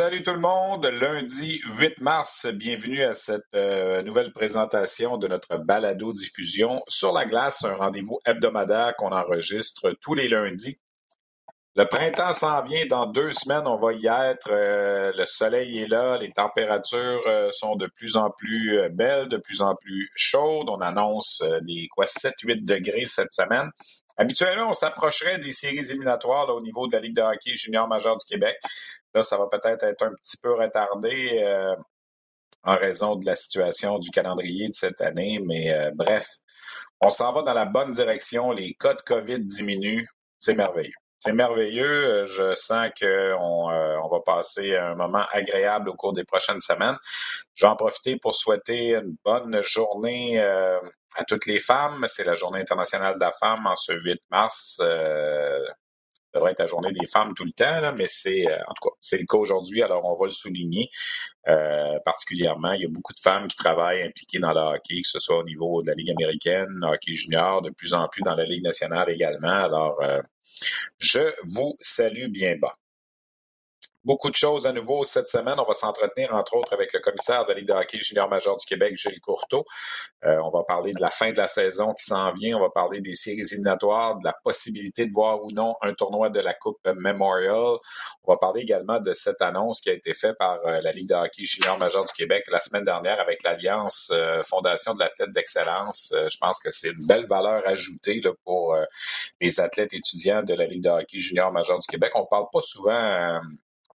Salut tout le monde, lundi 8 mars, bienvenue à cette euh, nouvelle présentation de notre balado diffusion sur la glace, un rendez-vous hebdomadaire qu'on enregistre tous les lundis. Le printemps s'en vient dans deux semaines, on va y être. Euh, le soleil est là, les températures euh, sont de plus en plus belles, de plus en plus chaudes. On annonce des quoi 7-8 degrés cette semaine. Habituellement, on s'approcherait des séries éliminatoires au niveau de la Ligue de hockey junior majeur du Québec. Là, ça va peut-être être un petit peu retardé euh, en raison de la situation du calendrier de cette année, mais euh, bref, on s'en va dans la bonne direction. Les cas de COVID diminuent. C'est merveilleux. C'est merveilleux. Je sens qu'on euh, on va passer un moment agréable au cours des prochaines semaines. Je vais en profiter pour souhaiter une bonne journée à toutes les femmes. C'est la Journée internationale de la femme en ce 8 mars. Euh, devrait être la journée des femmes tout le temps, mais c'est euh, en tout cas c'est le cas aujourd'hui, alors on va le souligner euh, particulièrement. Il y a beaucoup de femmes qui travaillent impliquées dans le hockey, que ce soit au niveau de la Ligue américaine, hockey junior, de plus en plus dans la Ligue nationale également. Alors, je vous salue bien bas. Beaucoup de choses à nouveau cette semaine. On va s'entretenir, entre autres, avec le commissaire de la Ligue de hockey junior major du Québec, Gilles Courteau. Euh, on va parler de la fin de la saison qui s'en vient. On va parler des séries éliminatoires, de la possibilité de voir ou non un tournoi de la Coupe Memorial. On va parler également de cette annonce qui a été faite par euh, la Ligue de hockey junior major du Québec la semaine dernière avec l'Alliance euh, Fondation de l'athlète d'excellence. je pense que c'est une belle valeur ajoutée pour les athlètes étudiants de la Ligue de hockey junior major du Québec. On parle pas souvent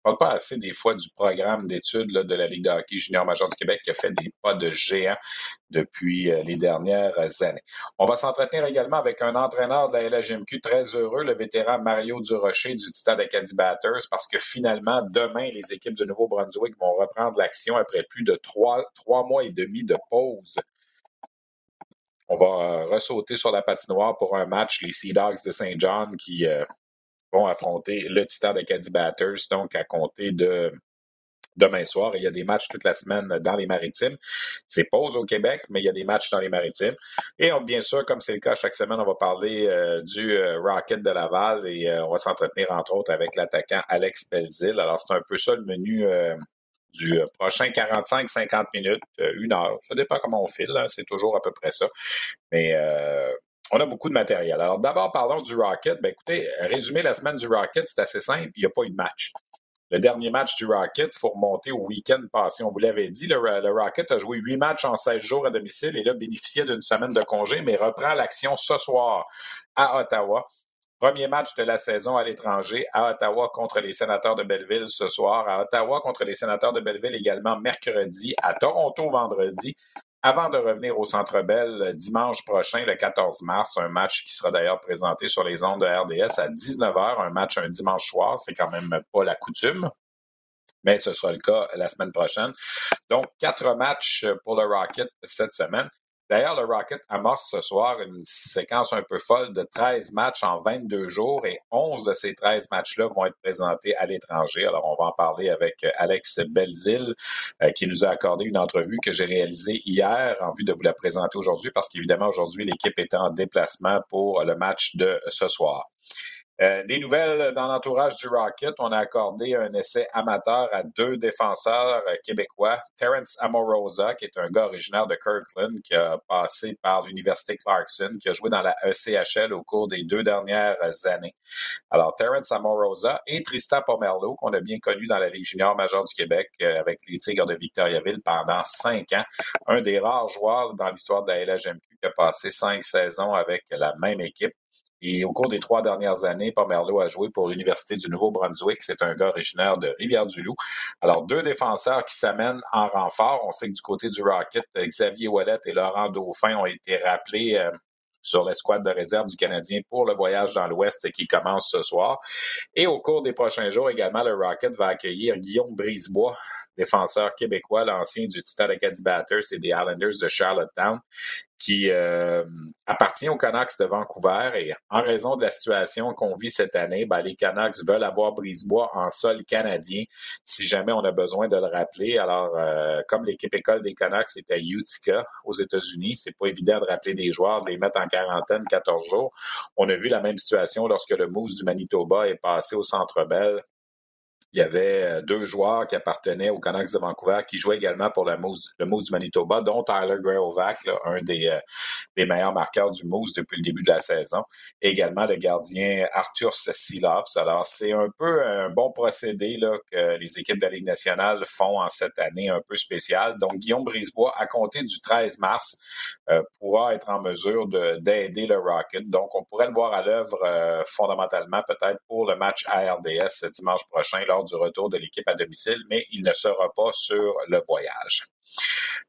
parle pas assez des fois du programme d'études de la Ligue de hockey junior major du Québec qui a fait des pas de géant depuis euh, les dernières années. On va s'entretenir également avec un entraîneur de la LHMQ très heureux, le vétéran Mario Durocher du Titan Acadie Batters, parce que finalement, demain, les équipes du Nouveau-Brunswick vont reprendre l'action après plus de trois, trois mois et demi de pause. On va euh, ressauter sur la patinoire pour un match, les Sea Dogs de Saint John qui euh, vont affronter le Titan d'Acadie Batters, donc à compter de demain soir. il y a des matchs toute la semaine dans les maritimes. C'est pause au Québec, mais il y a des matchs dans les maritimes. Et bien sûr, comme c'est le cas chaque semaine, on va parler euh, du euh, Rocket de Laval et euh, on va s'entretenir entre autres avec l'attaquant Alex Belzil. Alors c'est un peu ça le menu du prochain 45-50 minutes, une heure. Ça dépend comment on file, hein. c'est toujours à peu près ça. Mais on a beaucoup de matériel. Alors d'abord, parlons du Rocket. Ben, écoutez, résumer la semaine du Rocket, c'est assez simple. Il n'y a pas eu de match. Le dernier match du Rocket, il faut remonter au week-end passé. On vous l'avait dit, le, Rocket a joué huit matchs en 16 jours à domicile et là, bénéficiait d'une semaine de congé, mais reprend l'action ce soir à Ottawa. Premier match de la saison à l'étranger à Ottawa contre les sénateurs de Belleville ce soir, à Ottawa contre les sénateurs de Belleville également mercredi, à Toronto vendredi, avant de revenir au Centre Bell euh, dimanche prochain, le 14 mars, un match qui sera d'ailleurs présenté sur les ondes de RDS à 19h, un match un dimanche soir, c'est quand même pas la coutume. Mais ce sera le cas la semaine prochaine. Donc, quatre matchs pour le Rocket cette semaine. D'ailleurs, le Rocket amorce ce soir une séquence un peu folle de 13 matchs en 22 jours et 11 de ces 13 matchs-là vont être présentés à l'étranger. Alors, on va en parler avec euh, Alex Belzil, euh, qui nous a accordé une entrevue que j'ai réalisée hier en vue de vous la présenter aujourd'hui parce qu'évidemment, aujourd'hui, l'équipe est en déplacement pour le match de ce soir. Euh, des nouvelles dans l'entourage du Rocket. On a accordé un essai amateur à deux défenseurs euh, québécois. Terence Amorosa, qui est un gars originaire de Kirkland, qui a passé par l'Université Clarkson, qui a joué dans la ECHL au cours des deux dernières années. Alors, Terence Amorosa et Tristan Pomerleau, qu'on a bien connu dans la Ligue junior majeure du Québec euh, avec les Tigres de Victoriaville pendant cinq ans. Un des rares joueurs dans l'histoire de la LHMQ qui a passé cinq saisons avec la même équipe. Et au cours des trois dernières années, Pomerleau a joué pour l'Université du Nouveau-Brunswick. C'est un gars originaire de Rivière-du-Loup. Alors, deux défenseurs qui s'amènent en renfort. On sait que du côté du Rocket, Xavier Wallet et Laurent Dauphin ont été rappelés euh, sur l'escouade de réserve du Canadien pour le voyage dans l'Ouest qui commence ce soir. Et au cours des prochains jours également, le Rocket va accueillir Guillaume Brisebois, défenseur québécois, l'ancien du Titan Acadie Batters et des Islanders de Charlottetown, qui euh, appartient aux Canucks de Vancouver. Et en raison de la situation qu'on vit cette année, ben, les Canucks veulent avoir Brisebois en sol canadien si jamais on a besoin de le rappeler. Alors, euh, comme l'équipe école des Canucks est à Utica aux États-Unis, c'est pas évident de rappeler des joueurs, de les mettre en quarantaine 14 jours. On a vu la même situation lorsque le Moose du Manitoba est passé au Centre Bell il y avait euh, deux joueurs qui appartenaient aux Canucks de Vancouver qui jouaient également pour le Moose, le Moose du Manitoba, dont Tyler Graovac, un des, euh, des, meilleurs marqueurs du Moose depuis le début de la saison. Et également le gardien Arthur Silovs. Alors, c'est un peu un bon procédé là, que les équipes de la Ligue nationale font en cette année un peu spéciale. Donc, Guillaume Brisebois, à compter du 13 mars, euh, pourra être en mesure d'aider le Rocket. Donc, on pourrait le voir à l'œuvre fondamentalement peut-être pour le match ARDS dimanche prochain lors du retour de l'équipe à domicile, mais il ne sera pas sur le voyage.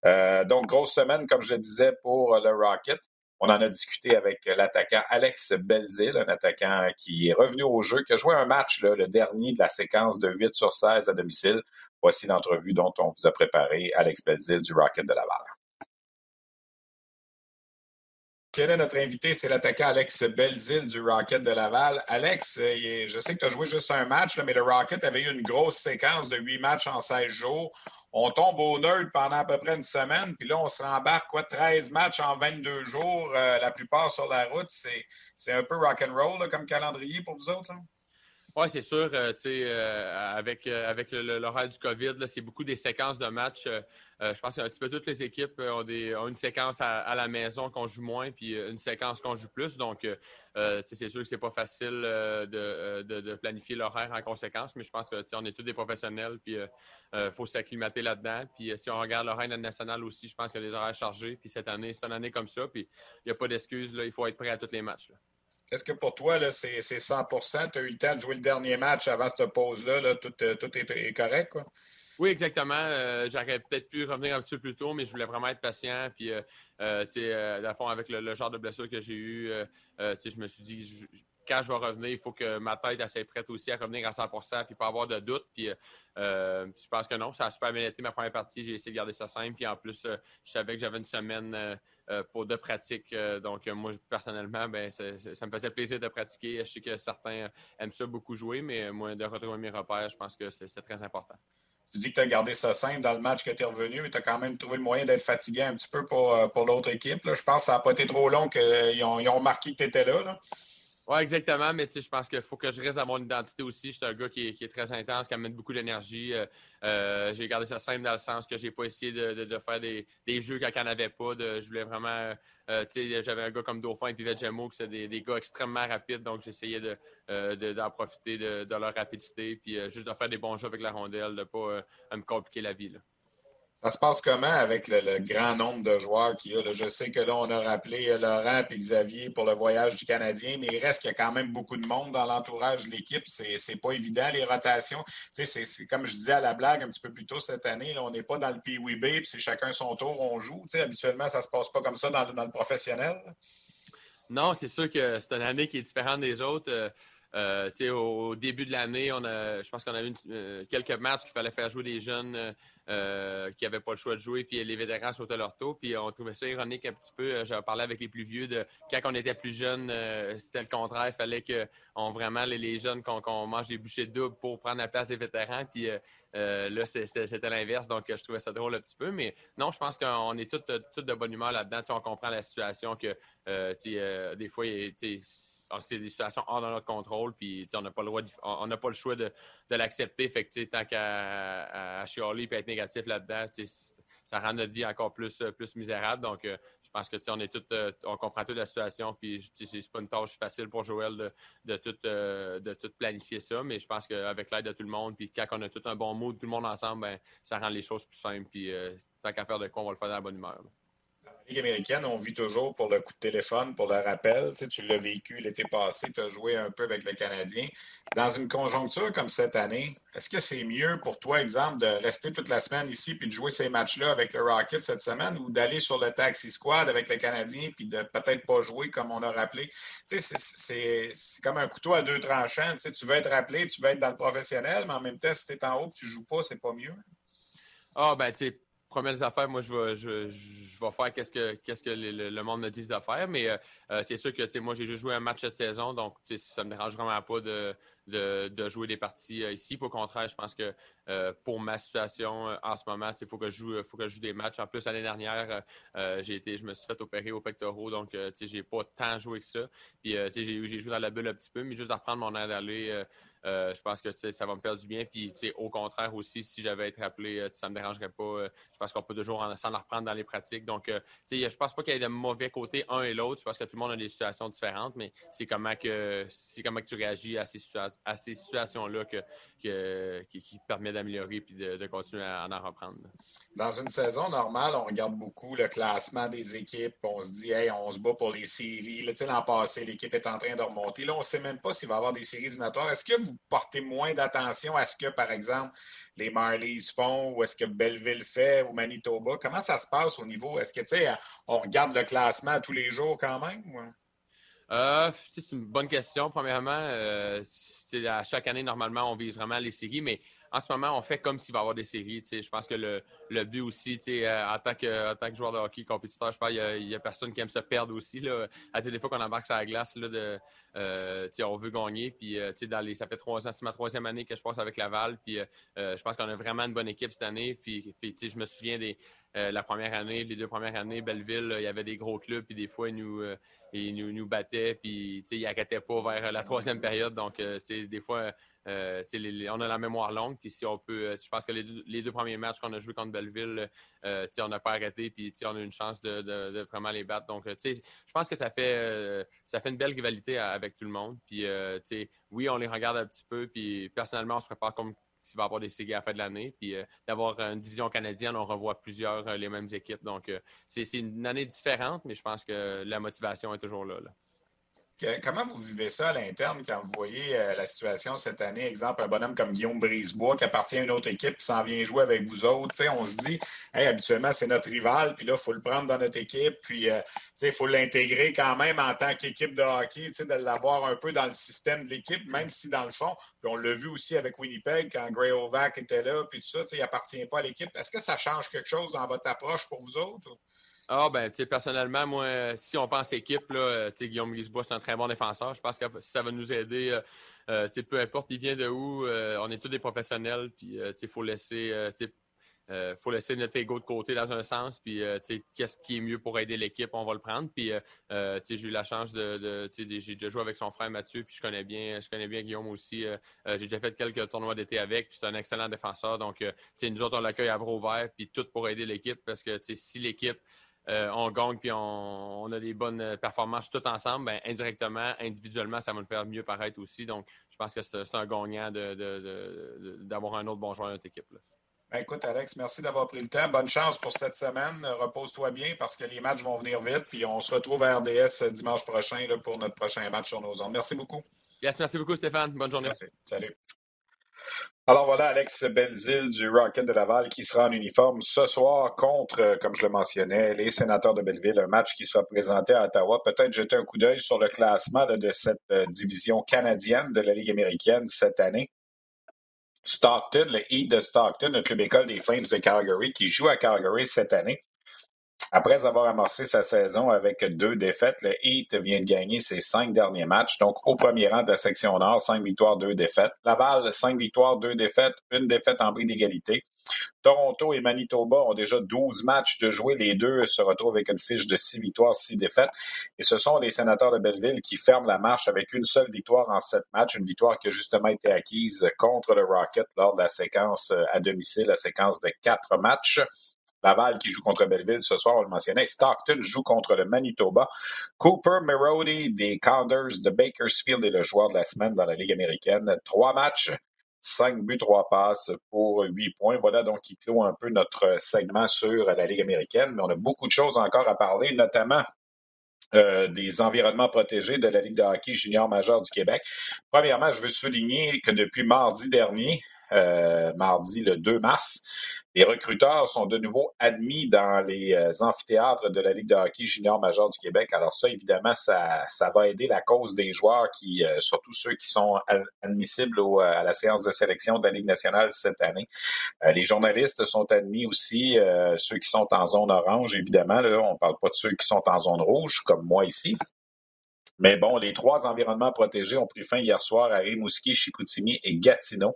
Euh, donc, grosse semaine, comme je le disais, pour le Rocket. On en a discuté avec l'attaquant Alex Belzil, un attaquant qui est revenu au jeu, qui a joué un match, le dernier de la séquence de 8 sur 16 à domicile. Voici l'entrevue dont on vous a préparé Alex Belzil du Rocket de Laval. Notre invité, c'est l'attaquant Alex Belzil du Rocket de Laval. Alex, je sais que tu as joué juste un match, mais le Rocket avait eu une grosse séquence de huit matchs en 16 jours. On tombe au nerd pendant à peu près une semaine, puis là, on se rembarque quoi, 13 matchs en 22 jours, euh, la plupart sur la route. C'est un peu rock'n'roll comme calendrier pour vous autres? Oui, c'est sûr. Euh, euh, avec, euh, avec l'horaire du COVID, c'est beaucoup des séquences de matchs. je pense qu'un petit peu toutes les équipes ont, des, ont une séquence à, la maison qu'on joue moins, puis une séquence qu'on joue plus. Donc, c'est sûr que c'est pas facile de, de, planifier l'horaire en conséquence, mais je pense que on est tous des professionnels, puis il faut s'acclimater là-dedans. Puis si on regarde l'horaire national aussi, je pense a des horaires chargés. Puis cette année, c'est une année comme ça, puis il n'y a pas d'excuses. Il faut être prêt à tous les matchs. Est-ce que pour toi, c'est 100% Tu as eu le temps de jouer le dernier match avant cette pause-là? tout, euh, tout est, correct? Quoi? Oui, exactement. Euh, j'aurais peut-être pu revenir un petit peu plus tôt, mais je voulais vraiment être patient. Puis, euh, tu sais, fond, avec le, genre de blessure que j'ai eu, je me suis dit, quand je vais revenir, il faut que ma tête soit prête aussi à revenir à 100% puis pas avoir de doute. Puis euh, je pense que non, ça a super bien été ma première partie. J'ai essayé de garder ça simple. Puis en plus, euh, je savais que j'avais une semaine euh, pour de pratique. donc moi, personnellement, ben, ça, me faisait plaisir de pratiquer. Je sais que certains aiment ça beaucoup jouer, mais moi, de retrouver mes repères, je pense que c'était très important. Tu dis que tu as gardé ça simple dans le match que tu es revenu, mais tu as quand même trouvé le moyen d'être fatigué un petit peu pour, pour l'autre équipe. Je pense que ça n'a pas été trop long qu'ils ont, ont, remarqué que tu étais là. là. Oui, exactement. Mais je pense qu'il faut que je reste à mon identité aussi. Je suis un gars qui est, très intense, qui amène beaucoup d'énergie. Euh, euh, j'ai gardé ça simple dans le sens que j'ai pas essayé de, faire des, jeux quand il n'y en avait pas. je voulais vraiment. Euh, j'avais un gars comme Dauphin et Pivette Gemmo qui sont des, gars extrêmement rapides. Donc, j'essayais d'en profiter de, leur rapidité. Puis juste de faire des bons jeux avec la rondelle, de ne pas me compliquer la vie. Ça se passe comment avec le, grand nombre de joueurs qu'il y a? Je sais que là, on a rappelé euh, Laurent et Xavier pour le voyage du Canadien, mais il reste qu'il y a quand même beaucoup de monde dans l'entourage de l'équipe. C'est pas évident, les rotations. C'est comme je disais à la blague un petit peu plus tôt cette année, là, on n'est pas dans le PWB, puis c'est chacun son tour, on joue. habituellement, ça se passe pas comme ça dans, le professionnel. Non, c'est sûr que c'est une année qui est différente des autres. Euh, euh, au début de l'année, on a, je pense qu'on a eu quelques matchs qu'il fallait faire jouer des jeunes euh, qui n'avaient pas le choix de jouer, puis les vétérans sautaient leur taux. Puis on trouvait ça ironique un petit peu. Euh, j'avais parlé avec les plus vieux de quand on était plus jeunes, euh, c'était le contraire. Il fallait que on, vraiment les, jeunes qu'on mange des bouchées doubles pour prendre la place des vétérans. Puis là, c'était l'inverse. Donc je trouvais ça drôle un petit peu. Mais non, je pense qu'on est tous de bonne humeur là-dedans. On comprend la situation que des fois, c'est des situations hors de notre contrôle, puis on n'a pas le on n'a pas le choix de, l'accepter. Fait tant qu'à chialer et être négatif là-dedans, ça rend notre vie encore plus, euh, misérable. Donc, euh, je pense que on tout, euh, comprend toute la situation. Puis, c'est pas une tâche facile pour Joël tout, de tout planifier ça. Mais je pense qu'avec l'aide de tout le monde, puis quand on a tout un bon mood, tout le monde ensemble, ben, ça rend les choses plus simples. Puis, tant qu'à faire de quoi, on va le faire dans la bonne humeur. Ligue américaine, on vit toujours pour le coup de téléphone, pour le rappel. Tu, l'as vécu l'été passé, tu as joué un peu avec le Canadien. Dans une conjoncture comme cette année, est-ce que c'est mieux pour toi, exemple, de rester toute la semaine ici puis de jouer ces matchs-là avec le Rocket cette semaine ou d'aller sur le Taxi Squad avec le Canadien puis de peut-être pas jouer comme on a rappelé? C'est comme un couteau à deux tranchants. Tu veux être rappelé, tu veux être dans le professionnel, mais en même temps, si tu es en haut et tu joues pas, c'est pas mieux. Ah, ben, tu sais, premières affaires, moi, je vais, je, vais faire qu'est-ce que, qu'est-ce que le, monde me dit de faire. Mais euh, euh, c'est sûr que moi, j'ai juste joué un match cette saison, donc ça ne me dérange vraiment pas de, de, jouer des parties euh, ici. Au contraire, je pense que pour ma situation en ce moment, il faut que je joue, faut que je joue des matchs. En plus, l'année dernière, j'ai été, je me suis fait opérer au pectoraux, donc je n'ai pas tant joué que ça. Puis j'ai, joué dans la bulle un petit peu, mais juste d'apprendre mon air d'aller. Euh, je pense que ça va me faire du bien. Puis, au contraire aussi, si j'avais été appelé, euh, ça me dérangerait pas. Euh, je pense qu'on peut toujours s'en reprendre dans les pratiques. Donc, je pense pas qu'il y ait de mauvais côtés un et l'autre. Je pense que tout le monde a des situations différentes, mais c'est comment que c'est comment que tu réagis à ces, à ces situations-là que, qui, te permet d'améliorer puis de, continuer à en reprendre. Dans une saison normale, on regarde beaucoup le classement des équipes. On se dit, hey, on se bat pour les séries. L'an passé, l'équipe est en train de remonter. Là, on ne sait même pas s'il va y avoir des séries éliminatoires. Est-ce que vous porter moins d'attention à ce que, par exemple, les Marlies font ou est-ce que Belleville fait ou Manitoba? Comment ça se passe au niveau? Est-ce que, tu sais, on regarde le classement tous les jours quand même? Euh, c'est une bonne question. Premièrement, euh, à chaque année, normalement, on vise vraiment les séries, mais en ce moment, on fait comme s'il va y avoir des séries. Je pense que le, le but aussi, euh, en tant, que, en tant que joueur de hockey compétiteur, je pense qu'il n'y a, personne qui aime se perdre aussi. Là. À fois qu'on embarque sur la glace, là, de, euh, on veut gagner. Puis, euh, ça fait trois ans, c'est ma troisième année que je passe avec Laval. Je pense qu'on a vraiment une bonne équipe cette année. Puis, je me souviens des, la première année, les deux premières années, Belleville, il y avait des gros clubs, puis des fois, ils nous, nous, nous battaient, puis ils n'arrêtaient pas vers la troisième période. Donc, des fois, euh, on a la mémoire longue, puis si on peut, euh, je pense que les deux, premiers matchs qu'on a joués contre Belleville, euh, on n'a pas arrêté, puis on a eu une chance de, vraiment les battre. Donc, je pense que ça fait, ça fait une belle rivalité avec tout le monde. Puis, oui, on les regarde un petit peu, puis personnellement, on se prépare comme s'il va avoir des séries à la fin de l'année. Puis d'avoir une division canadienne, on revoit plusieurs les mêmes équipes. Donc, c'est une année différente, mais je pense que la motivation est toujours là. Comment vous vivez ça à l'interne quand vous voyez euh, la situation cette année? Exemple, un bonhomme comme Guillaume Brisebois qui appartient à une autre équipe qui s'en vient jouer avec vous autres. on se dit, habituellement, c'est notre rival, puis là, il faut le prendre dans notre équipe, puis euh, il faut l'intégrer quand même en tant qu'équipe de hockey, de l'avoir un peu dans le système de l'équipe, même si dans le fond, puis on l'a vu aussi avec Winnipeg quand Gray Ovac était là, puis tout ça, il n'appartient pas à l'équipe. Est-ce que ça change quelque chose dans votre approche pour vous autres? Ah, ben, personnellement, moi, si on pense équipe, là, euh, tu Guillaume Lisbois, c'est un très bon défenseur. Je pense que ça va nous aider, euh, euh, tu peu importe il vient de où, on est tous des professionnels, puis, tu il faut laisser, tu faut laisser notre ego de côté dans un sens, puis qu'est-ce qui est mieux pour aider l'équipe, on va le prendre. Puis j'ai eu la chance de, sais, j'ai déjà joué avec son frère Mathieu, puis je connais bien, je connais bien Guillaume aussi. j'ai déjà fait quelques tournois d'été avec, puis c'est un excellent défenseur. Donc, nous autres on l'accueille à bras ouverts, puis tout pour aider l'équipe, parce que si l'équipe euh, on gagne puis on, a des bonnes performances tout ensemble, ben, indirectement, individuellement, ça va nous faire mieux paraître aussi. Donc, je pense que c'est un gagnant d'avoir un autre bon joueur dans notre équipe. Ben, écoute, Alex, merci d'avoir pris le temps. Bonne chance pour cette semaine. Repose-toi bien parce que les matchs vont venir vite. Puis on se retrouve à RDS dimanche prochain pour notre prochain match sur nos ondes. Merci beaucoup. Yes, merci beaucoup, Stéphane. Bonne journée. Merci. Salut. Alors voilà, Alex Belzil du Rocket de Laval qui sera en uniforme ce soir contre, euh, comme je le mentionnais, les sénateurs de Belleville, un match qui sera présenté à Ottawa. Peut-être jeter un coup d'œil sur le classement de cette euh, division canadienne de la Ligue américaine cette année. Stockton, le Heat de Stockton, le club école des Flames de Calgary, qui joue à Calgary cette année, après avoir amorcé sa saison avec deux défaites, le Heat vient de gagner ses cinq derniers matchs. Donc, au premier rang de la section Nord, cinq victoires, deux défaites. Laval, cinq victoires, deux défaites, une défaite en bris d'égalité. Toronto et Manitoba ont déjà 12 matchs de jouer. Les deux se retrouvent avec une fiche de six victoires, six défaites. Et ce sont les sénateurs de Belleville qui ferment la marche avec une seule victoire en sept matchs. Une victoire qui a justement été acquise contre le Rocket lors de la séquence à domicile, la séquence de quatre matchs. Laval qui joue contre Belleville ce soir, on le mentionnait. Stockton joue contre le Manitoba. Cooper Merody des Condors de Bakersfield est le joueur de la semaine dans la Ligue américaine. Trois matchs, 5 buts, 3 passes pour 8 points. Voilà donc qui clôt un peu notre segment sur la Ligue américaine, mais on a beaucoup de choses encore à parler, notamment euh, des environnements protégés de la Ligue de hockey junior majeur du Québec. Premièrement, je veux souligner que depuis mardi dernier, euh, mardi le 2 mars. Les recruteurs sont de nouveau admis dans les euh, amphithéâtres de la Ligue de hockey junior majeur du Québec. Alors ça, évidemment, ça, va aider la cause des joueurs qui, euh, surtout ceux qui sont admissibles à la séance de sélection de la Ligue nationale cette année. les journalistes sont admis aussi, ceux qui sont en zone orange, évidemment. Là, on ne parle pas de ceux qui sont en zone rouge, comme moi ici. Mais bon, les trois environnements protégés ont pris fin hier soir à Rimouski, Chicoutimi et Gatineau.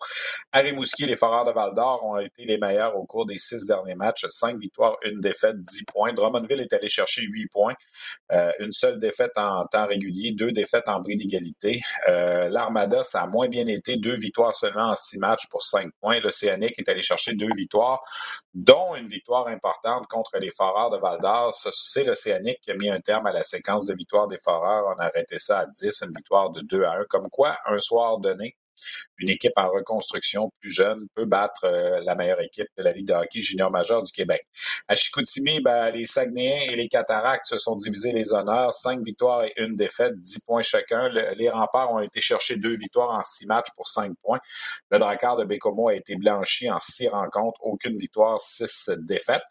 À Rimouski, les Foreurs de Val-d'Or ont été les meilleurs au cours des six derniers matchs. Cinq victoires, une défaite, dix points. Drummondville est allé chercher huit points. Euh, une seule défaite en temps régulier, deux défaites en bris d'égalité. Euh, L'Armada, ça a moins bien été. Deux victoires seulement en six matchs pour cinq points. L'Océanique est allé chercher deux victoires, dont une victoire importante contre les Foreurs de Val-d'Or. C'est l'Océanique qui a mis un terme à la séquence de victoires des Foreurs. On a arrêté ça à 10, une victoire de 2 à 1. Comme quoi, un soir donné, une équipe en reconstruction plus jeune peut battre euh, la meilleure équipe de la Ligue de hockey junior majeur du Québec. À Chicoutimi, ben, les Saguenayens et les Cataractes se sont divisés les honneurs. Cinq victoires et une défaite, dix points chacun. les remparts ont été chercher deux victoires en six matchs pour cinq points. Le Drakkar de Bécomo a été blanchi en six rencontres, aucune victoire, six défaites.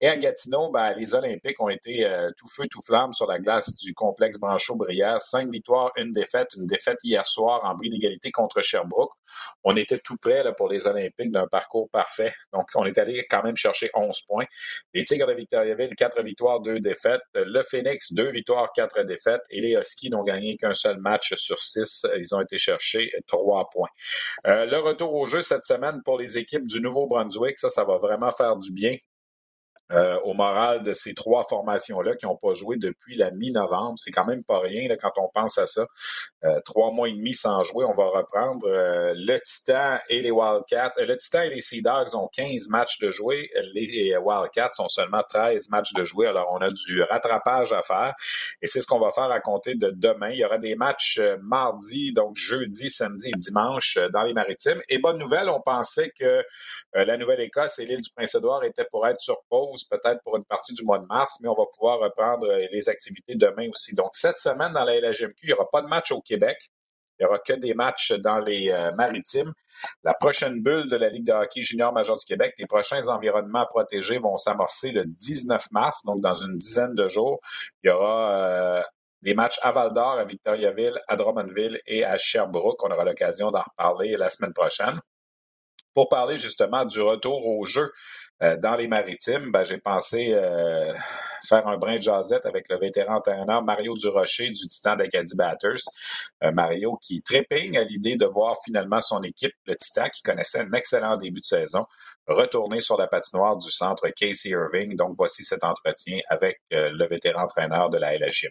Et à Gatineau, ben, les Olympiques ont été euh, tout feu, tout flamme sur la glace du complexe Branchot-Brière. Cinq victoires, une défaite, une défaite hier soir en bris d'égalité contre Sherbrooke. On était tout près là, pour les Olympiques d'un parcours parfait. Donc, on est allé quand même chercher 11 points. Les Tigres de Victoriaville, quatre victoires, deux défaites. Le Phoenix, deux victoires, quatre défaites. Et les Huskies n'ont gagné qu'un seul match sur six. Ils ont été chercher trois points. Euh, le retour au jeu cette semaine pour les équipes du Nouveau-Brunswick, ça, ça va vraiment faire du bien. Euh, au moral de ces trois formations-là qui n'ont pas joué depuis la mi-novembre. C'est quand même pas rien là, quand on pense à ça. Euh, trois mois et demi sans jouer, on va reprendre. Euh, le Titan et les Wildcats. le Titan et les Sea Dogs ont 15 matchs de jouer. Les Wildcats ont seulement 13 matchs de jouer. Alors, on a du rattrapage à faire. Et c'est ce qu'on va faire à compter de demain. Il y aura des matchs mardi, donc jeudi, samedi et dimanche dans les maritimes. Et bonne nouvelle, on pensait que la Nouvelle-Écosse et l'île du Prince-Édouard étaient pour être sur pause peut-être pour une partie du mois de mars, mais on va pouvoir reprendre euh, les activités demain aussi. Donc, cette semaine, dans la LHMQ, il n'y aura pas de match au Québec. Il n'y aura que des matchs dans les euh, maritimes. La prochaine bulle de la Ligue de hockey junior major du Québec, les prochains environnements protégés vont s'amorcer le 19 mars, donc dans une dizaine de jours. Il y aura euh, des matchs à Val-d'Or, à Victoriaville, à Drummondville et à Sherbrooke. On aura l'occasion d'en reparler la semaine prochaine. Pour parler justement du retour au jeu dans les maritimes, ben, j'ai pensé euh, faire un brin de jasette avec le vétéran entraîneur Mario Durocher du Titan d'Acadie Batters. Euh, Mario qui trépigne à l'idée de voir finalement son équipe, le Titan, qui connaissait un excellent début de saison, retourner sur la patinoire du centre Casey Irving. Donc voici cet entretien avec le vétéran entraîneur de la LHM.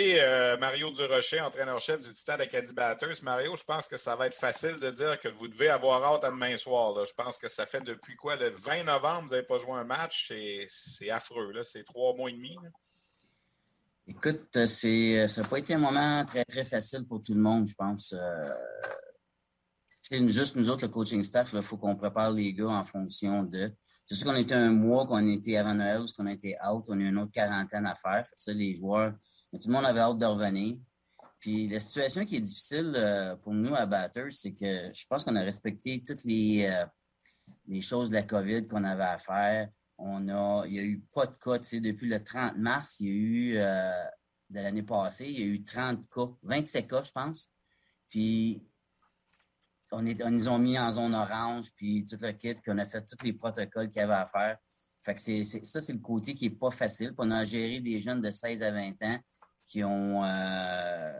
Euh, Mario Durocher, entraîneur-chef du Titan d'Acadie Batters. Mario, je pense que ça va être facile de dire que vous devez avoir hâte à demain soir. Je pense que ça fait depuis quoi, le 20 novembre, vous n'avez pas joué un match? C'est affreux. C'est trois mois et demi. Écoute, euh, ça n'a pas été un moment très, très facile pour tout le monde, je pense. c'est euh, juste nous autres, le coaching staff, il faut qu'on prépare les gars en fonction de. C'est sûr qu'on était un mois qu'on était avant Noël qu'on été out, on a eu une autre quarantaine à faire. ça, les joueurs tout le monde avait hâte de revenir. Puis la situation qui est difficile euh, pour nous à Batters, c'est que je pense qu'on a respecté toutes les, euh, les choses de la COVID qu'on avait à faire. On a, il n'y a eu pas de cas. Depuis le 30 mars, il y a eu, euh, de l'année passée, il y a eu 30 cas, 27 cas, je pense. Puis on, est, on ont mis en zone orange, puis tout le kit, puis on a fait tous les protocoles qu'il y avait à faire. Fait que ça, c'est le côté qui n'est pas facile. on a géré des jeunes de 16 à 20 ans qui ont, euh,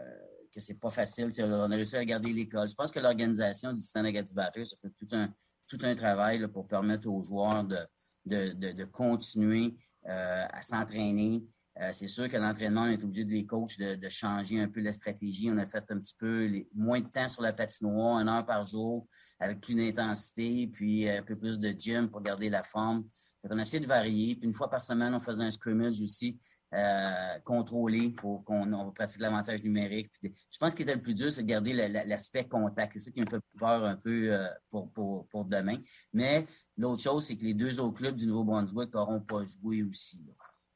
que c'est pas facile. On a réussi à garder l'école. Je pense que l'organisation du Titan Acadie Batters a fait tout un, tout un travail pour permettre aux joueurs de, de, de, continuer euh, à s'entraîner. Euh, c'est sûr que l'entraînement, on est obligé de les coachs de, de, changer un peu la stratégie. On a fait un petit peu moins de temps sur la patinoire, une heure par jour, avec plus d'intensité, puis un peu plus de gym pour garder la forme. on a essayé de varier. Puis une fois par semaine, on faisait un scrimmage aussi euh, contrôlé pour qu'on pratique l'avantage numérique. je pense qu'il était le plus dur, c'est de garder l'aspect contact. C'est ça qui me fait peur un peu euh, pour, pour, pour, demain. Mais l'autre chose, c'est que les deux autres clubs du Nouveau-Brunswick n'auront pas joué aussi.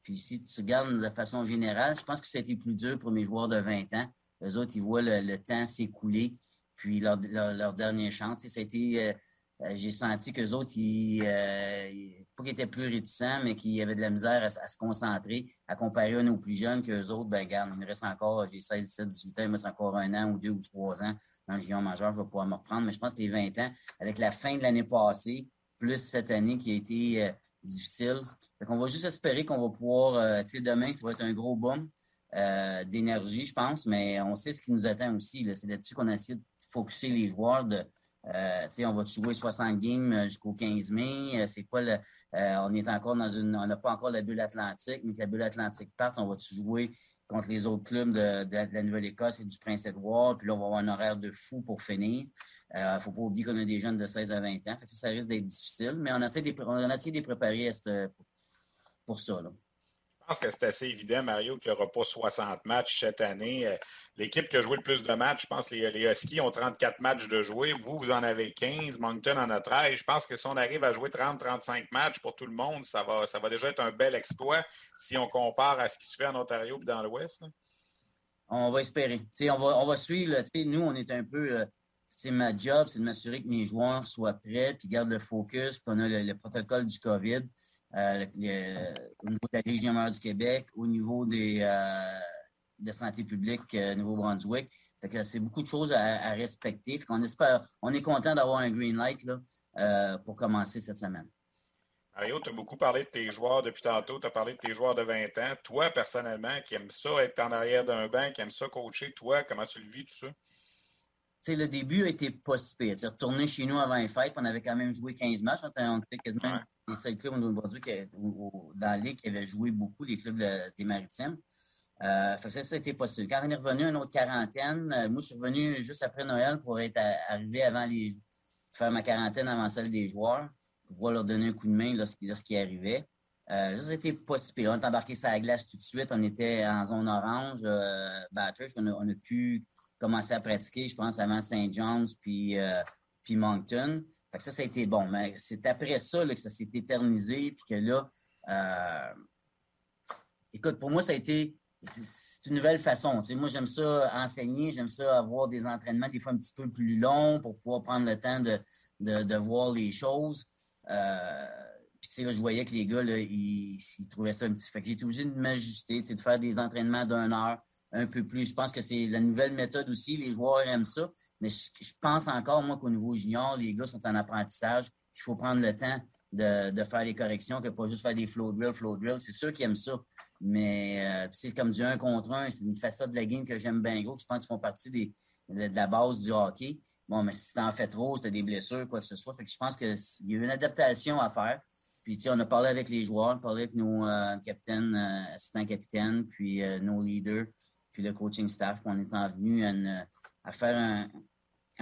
Puis si tu regardes de façon générale, je pense que ça a été plus dur pour mes joueurs de 20 ans. Les autres, ils voient le, temps s'écouler, puis leur, leur, dernière chance. Ça a été... Euh, euh, j'ai senti qu'eux autres, euh, pas qu'ils étaient plus réticents, mais qu'ils avaient de la misère à, se concentrer, à comparer à nos plus jeunes qu'eux autres. Ben, regarde, il me reste encore, j'ai 16, 17, 18 ans, il me reste encore un an ou deux ou trois ans dans le géant majeur, je vais pouvoir me reprendre. Mais je pense que les 20 ans, avec la fin de l'année passée, plus cette année qui a été euh, difficile, on va juste espérer qu'on va pouvoir, tu sais, demain, ça va être un gros boom d'énergie, je pense, mais on sait ce qui nous attend aussi. C'est là-dessus qu'on a essayé de focuser les joueurs, de, euh, on va jouer 60 games euh, jusqu'au 15 mai? Euh, c'est quoi le. on est encore dans une. On n'a pas encore la bulle atlantique, mais que la bulle atlantique parte, on va-tu jouer contre les autres clubs de, la Nouvelle-Écosse et du Prince-Édouard? Puis là, on va avoir un horaire de fou pour finir. Il ne faut pas oublier qu'on a des jeunes de 16 à 20 ans. ça, risque d'être difficile, mais on essaie de, a essayé de les préparer pour ça. Je pense que c'est assez évident, Mario, qu'il n'y aura pas 60 matchs cette année. Euh, l'équipe qui a joué le plus de matchs, je pense que les, les Huskies ont 34 matchs de jouer. Vous, vous en avez 15. Moncton en a 13. Je pense que si on arrive à jouer 30-35 matchs pour tout le monde, ça va, ça va déjà être un bel exploit si on compare à ce qui se fait en Ontario et dans l'Ouest. On va espérer. on, va, on va suivre. nous, on est un peu. Euh, c'est ma job, c'est de m'assurer que mes joueurs soient prêts, puis gardent le focus, puis on a le protocole du COVID. Euh, au niveau de la Région du Québec, au niveau des, euh, de santé publique euh, Nouveau-Brunswick. c'est beaucoup de choses à, respecter. on espère, on est content d'avoir un green light là, pour commencer cette semaine. Mario, tu as beaucoup parlé de tes joueurs depuis tantôt. Tu as parlé de tes joueurs de 20 ans. Toi, personnellement, qui aime ça, être en arrière d'un banc, qui aime ça coacher, toi, comment tu le vis, tout ça? Le début a été pas si pire. Retourner chez nous avant les fêtes, on avait quand même joué 15 matchs. On était quasiment les seuls clubs aujourd'hui dans la Ligue qui avaient joué beaucoup, les clubs des Maritimes. Euh, ça, ça a été possible. Quand on est revenu une autre quarantaine, euh, moi, je suis revenu juste après Noël pour être arrivé avant les faire ma quarantaine avant celle des joueurs, pour pouvoir leur donner un coup de main lorsqu'ils arrivaient. Euh, ça, c'était pas si pire. On est embarqué sur la glace tout de suite. On était en zone orange, euh, On a, on a pu commencer à pratiquer, je pense, avant St. John's puis, euh, puis Moncton. Fait que ça, ça a été bon. Mais c'est après ça que ça s'est éternisé, puis que là, euh, écoute, pour moi, ça a été, c'est une nouvelle façon. Tu moi, j'aime ça enseigner, j'aime ça avoir des entraînements des fois un petit peu plus longs pour pouvoir prendre le temps de, de, voir les choses. Euh, puis, tu sais, là, je voyais que les gars, là, ils, ils trouvaient ça un petit... Fait que j'ai été obligé de m'ajuster, tu sais, de faire des entraînements d'une heure, un peu plus. Je pense que c'est la nouvelle méthode aussi. Les joueurs aiment ça. Mais je, pense encore, moi, qu'au niveau junior, les gars sont en apprentissage. Il faut prendre le temps de, faire les corrections, que pas juste faire des flow drill, flow drill. C'est sûr qu'ils aiment ça. Mais euh, c'est comme du un contre un. C'est une facette de la game que j'aime bien gros. Je pense qu'ils font partie des, de, la base du hockey. Bon, mais si t'en fais trop, si t'as des blessures, quoi que ce soit. Fait que je pense qu'il y a une adaptation à faire. Puis, tu sais, on a parlé avec les joueurs, on a parlé avec nos euh, capitaines, euh, assistants capitaines, puis nos leaders puis le coaching staff. On est en venu à, faire un,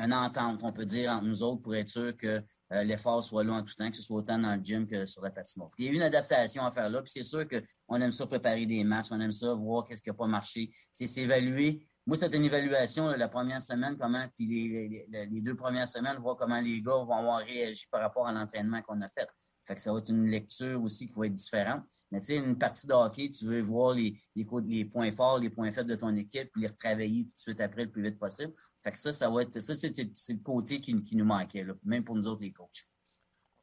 une entente, on peut dire, entre nous autres pour être sûr que euh, l'effort soit là en tout temps, que ce soit autant dans le gym que sur la patinoire. Il y a eu une adaptation à faire là, puis c'est sûr qu'on aime ça préparer des matchs, on aime ça voir qu'est-ce qui n'a pas marché. S'évaluer. Moi, c'est une évaluation la première semaine, comment, puis les, les, deux premières semaines, voir comment les gars vont avoir réagi par rapport à l'entraînement qu'on a fait. Fait que ça va être une lecture aussi qui va être différente. Mais tu sais, une partie de hockey, tu veux voir les, les, points forts, les points faibles de ton équipe, puis les retravailler tout de suite après le plus vite possible. Fait que ça, ça va être. Ça, c'est le côté qui, nous manquait, même pour nous autres, les coachs.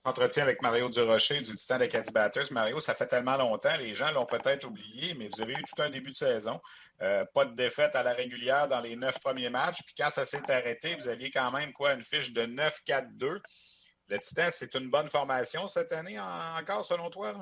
Entretien avec Mario Durocher du Titan de Caddy Batters. Mario, ça fait tellement longtemps, les gens l'ont peut-être oublié, mais vous avez eu tout un début de saison. Euh, pas de défaite à la régulière dans les neuf premiers matchs. Puis quand ça s'est arrêté, vous aviez quand même quoi, une fiche de 9-4-2. Le Titan, c'est une bonne formation cette année encore, selon toi?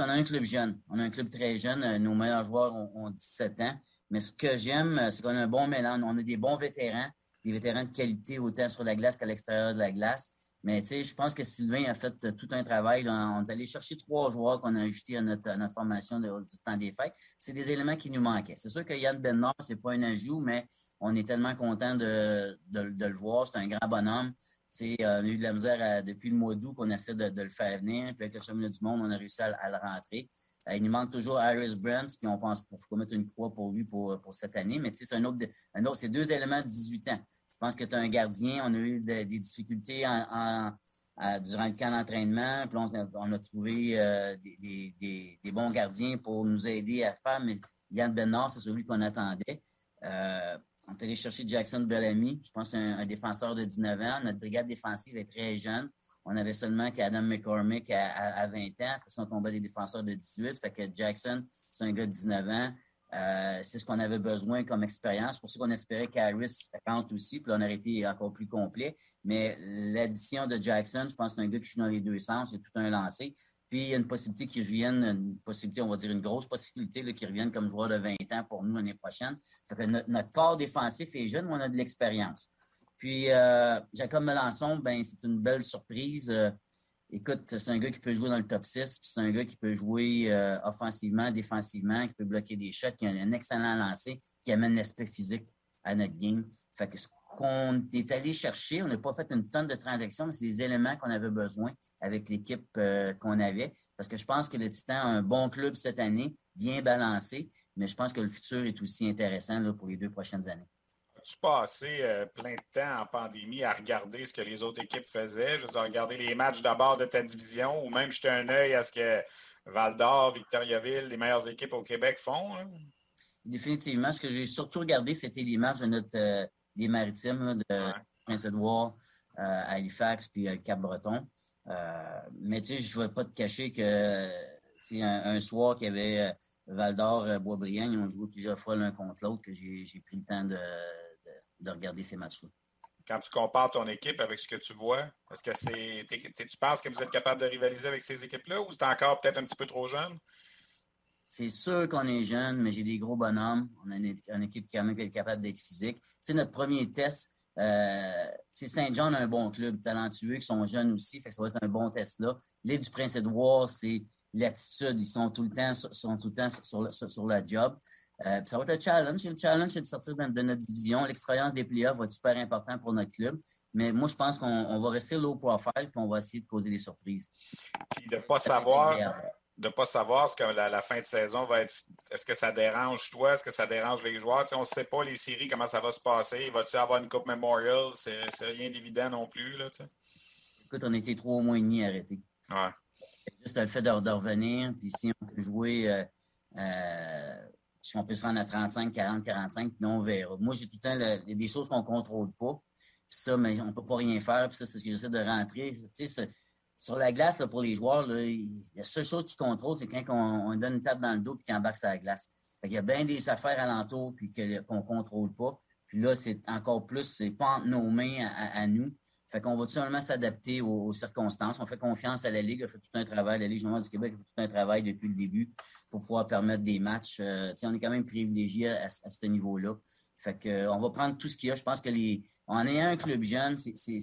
On a un club jeune. On a un club très jeune. Euh, nos meilleurs joueurs ont, 17 ans. Mais ce que j'aime, c'est qu'on a un bon mélange. On a des bons vétérans, des vétérans de qualité autant sur la glace qu'à l'extérieur de la glace. Mais tu je pense que Sylvain a fait tout un travail. On est allé chercher trois joueurs qu'on a ajoutés à notre, formation de, temps des fêtes. C'est des éléments qui nous manquaient. C'est sûr que Yann Benmar, c'est pas un ajout, mais on est tellement content de, le voir. C'est un grand bonhomme. On a eu de la misère depuis le mois d'août qu'on essaie de, le faire venir. Puis avec le championnat du monde, on a réussi à, le rentrer. Euh, il nous manque toujours Iris Brandt, puis on pense qu'il faut mettre une croix pour lui pour, pour cette année. Mais c'est un autre, un autre deux éléments de 18 ans. Je pense que tu as un gardien. On a eu des difficultés en, durant le camp d'entraînement. Puis on, a trouvé euh, des, bons gardiens pour nous aider à faire. Mais Yann Bernard, c'est celui qu'on attendait. Euh, on est allé chercher Jackson Bellamy. Je pense que c'est un, défenseur de 19 ans. Notre brigade défensive est très jeune. On avait seulement qu'Adam McCormick à, 20 ans. Ça, on tombait des défenseurs de 18. Fait que Jackson, c'est un gars de 19 ans. Euh, c'est ce qu'on avait besoin comme expérience. pour ça qu'on espérait qu'Harris rentre aussi. Puis là, on aurait été encore plus complet. Mais l'addition de Jackson, je pense que c'est un gars qui joue dans les deux sens. C'est tout un lancé. Puis il y a une possibilité qu'il revienne, une possibilité, on va dire une grosse possibilité qu'il revienne comme joueur de 20 ans pour nous l'année prochaine. Fait que notre, corps défensif est jeune, mais on a de l'expérience. Puis euh, Jacob Melançon, ben c'est une belle surprise. Euh, écoute, c'est un gars qui peut jouer dans le top 6, puis c'est un gars qui peut jouer euh, offensivement, défensivement, qui peut bloquer des shots, qui a un excellent lancer, qui amène l'aspect physique à notre game. Fait que qu'on est allé chercher, on n'a pas fait une tonne de transactions, mais c'est des éléments qu'on avait besoin avec l'équipe euh, qu'on avait. Parce que je pense que le Titan a un bon club cette année, bien balancé, mais je pense que le futur est aussi intéressant pour les deux prochaines années tu passé euh, plein de temps en pandémie à regarder ce que les autres équipes faisaient? Je veux dire, regarder les matchs d'abord de ta division ou même jeter un œil à ce que Val d'Or, Victoriaville, les meilleures équipes au Québec font? Hein? Définitivement. Ce que j'ai surtout regardé, c'était les matchs de notre, euh, des maritimes de Prince-Édouard, euh, Halifax puis le Cap-Breton. mais tu sais, je ne vais pas te cacher que c'est un, soir qu'il y avait Val d'Or, Boisbriand, ils ont joué plusieurs fois l'un contre l'autre que j'ai pris le temps de de regarder ces matchs-là. Quand tu compares ton équipe avec ce que tu vois, est-ce que c'est. Tu penses que vous êtes capable de rivaliser avec ces équipes-là ou c'est encore peut-être un petit peu trop jeune? C'est sûr qu'on est jeune, mais j'ai des gros bonhommes. On a une, équipe qui est capable d'être physique. Tu sais, notre premier test, euh, Saint-Jean a un bon club talentueux qui sont jeunes aussi, fait que ça va être un bon test là. L'île du Prince-Édouard, c'est l'attitude. Ils sont tout le temps, sont tout le temps sur, sur, sur le job. Euh, ça va être un challenge. Le challenge, c'est de sortir de, notre division. L'expérience des playoffs va être super important pour notre club. Mais moi, je pense qu'on va rester low profile et on va essayer de causer des surprises. Puis de ne pas savoir. De pas savoir ce que la, fin de saison va être. Est-ce que ça dérange toi? Est-ce que ça dérange les joueurs? on ne sait pas les séries, comment ça va se passer. Va-tu avoir une Coupe Memorial? C'est rien d'évident non plus. Là, Écoute, on était trois mois et demi arrêtés. Ouais. Juste le fait de, revenir, puis si on peut jouer euh, euh, si on peut se rendre à 35, 40, 45, puis on verra. Moi, j'ai tout le temps des choses qu'on ne contrôle pas. Puis ça, mais on ne peut pas rien faire. Puis ça, c'est ce que j'essaie de rentrer. Sur la glace, là, pour les joueurs, la seule chose qui contrôle, c'est quand on, donne une tape dans le dos et qu'ils embarquent sur la glace. il y a bien des affaires alentour puis qu'on ne contrôle pas. Puis là, c'est encore plus, c'est pas entre nos mains à nous. Fait qu'on va tout simplement s'adapter aux, circonstances. On fait confiance à la Ligue, on fait tout un travail. La Ligue du Québec a fait tout un travail depuis le début pour pouvoir permettre des matchs. Euh, on est quand même privilégié à, ce niveau-là. Fait que, on va prendre tout ce qu'il y a. Je pense que les. En ayant un club jeune, c'est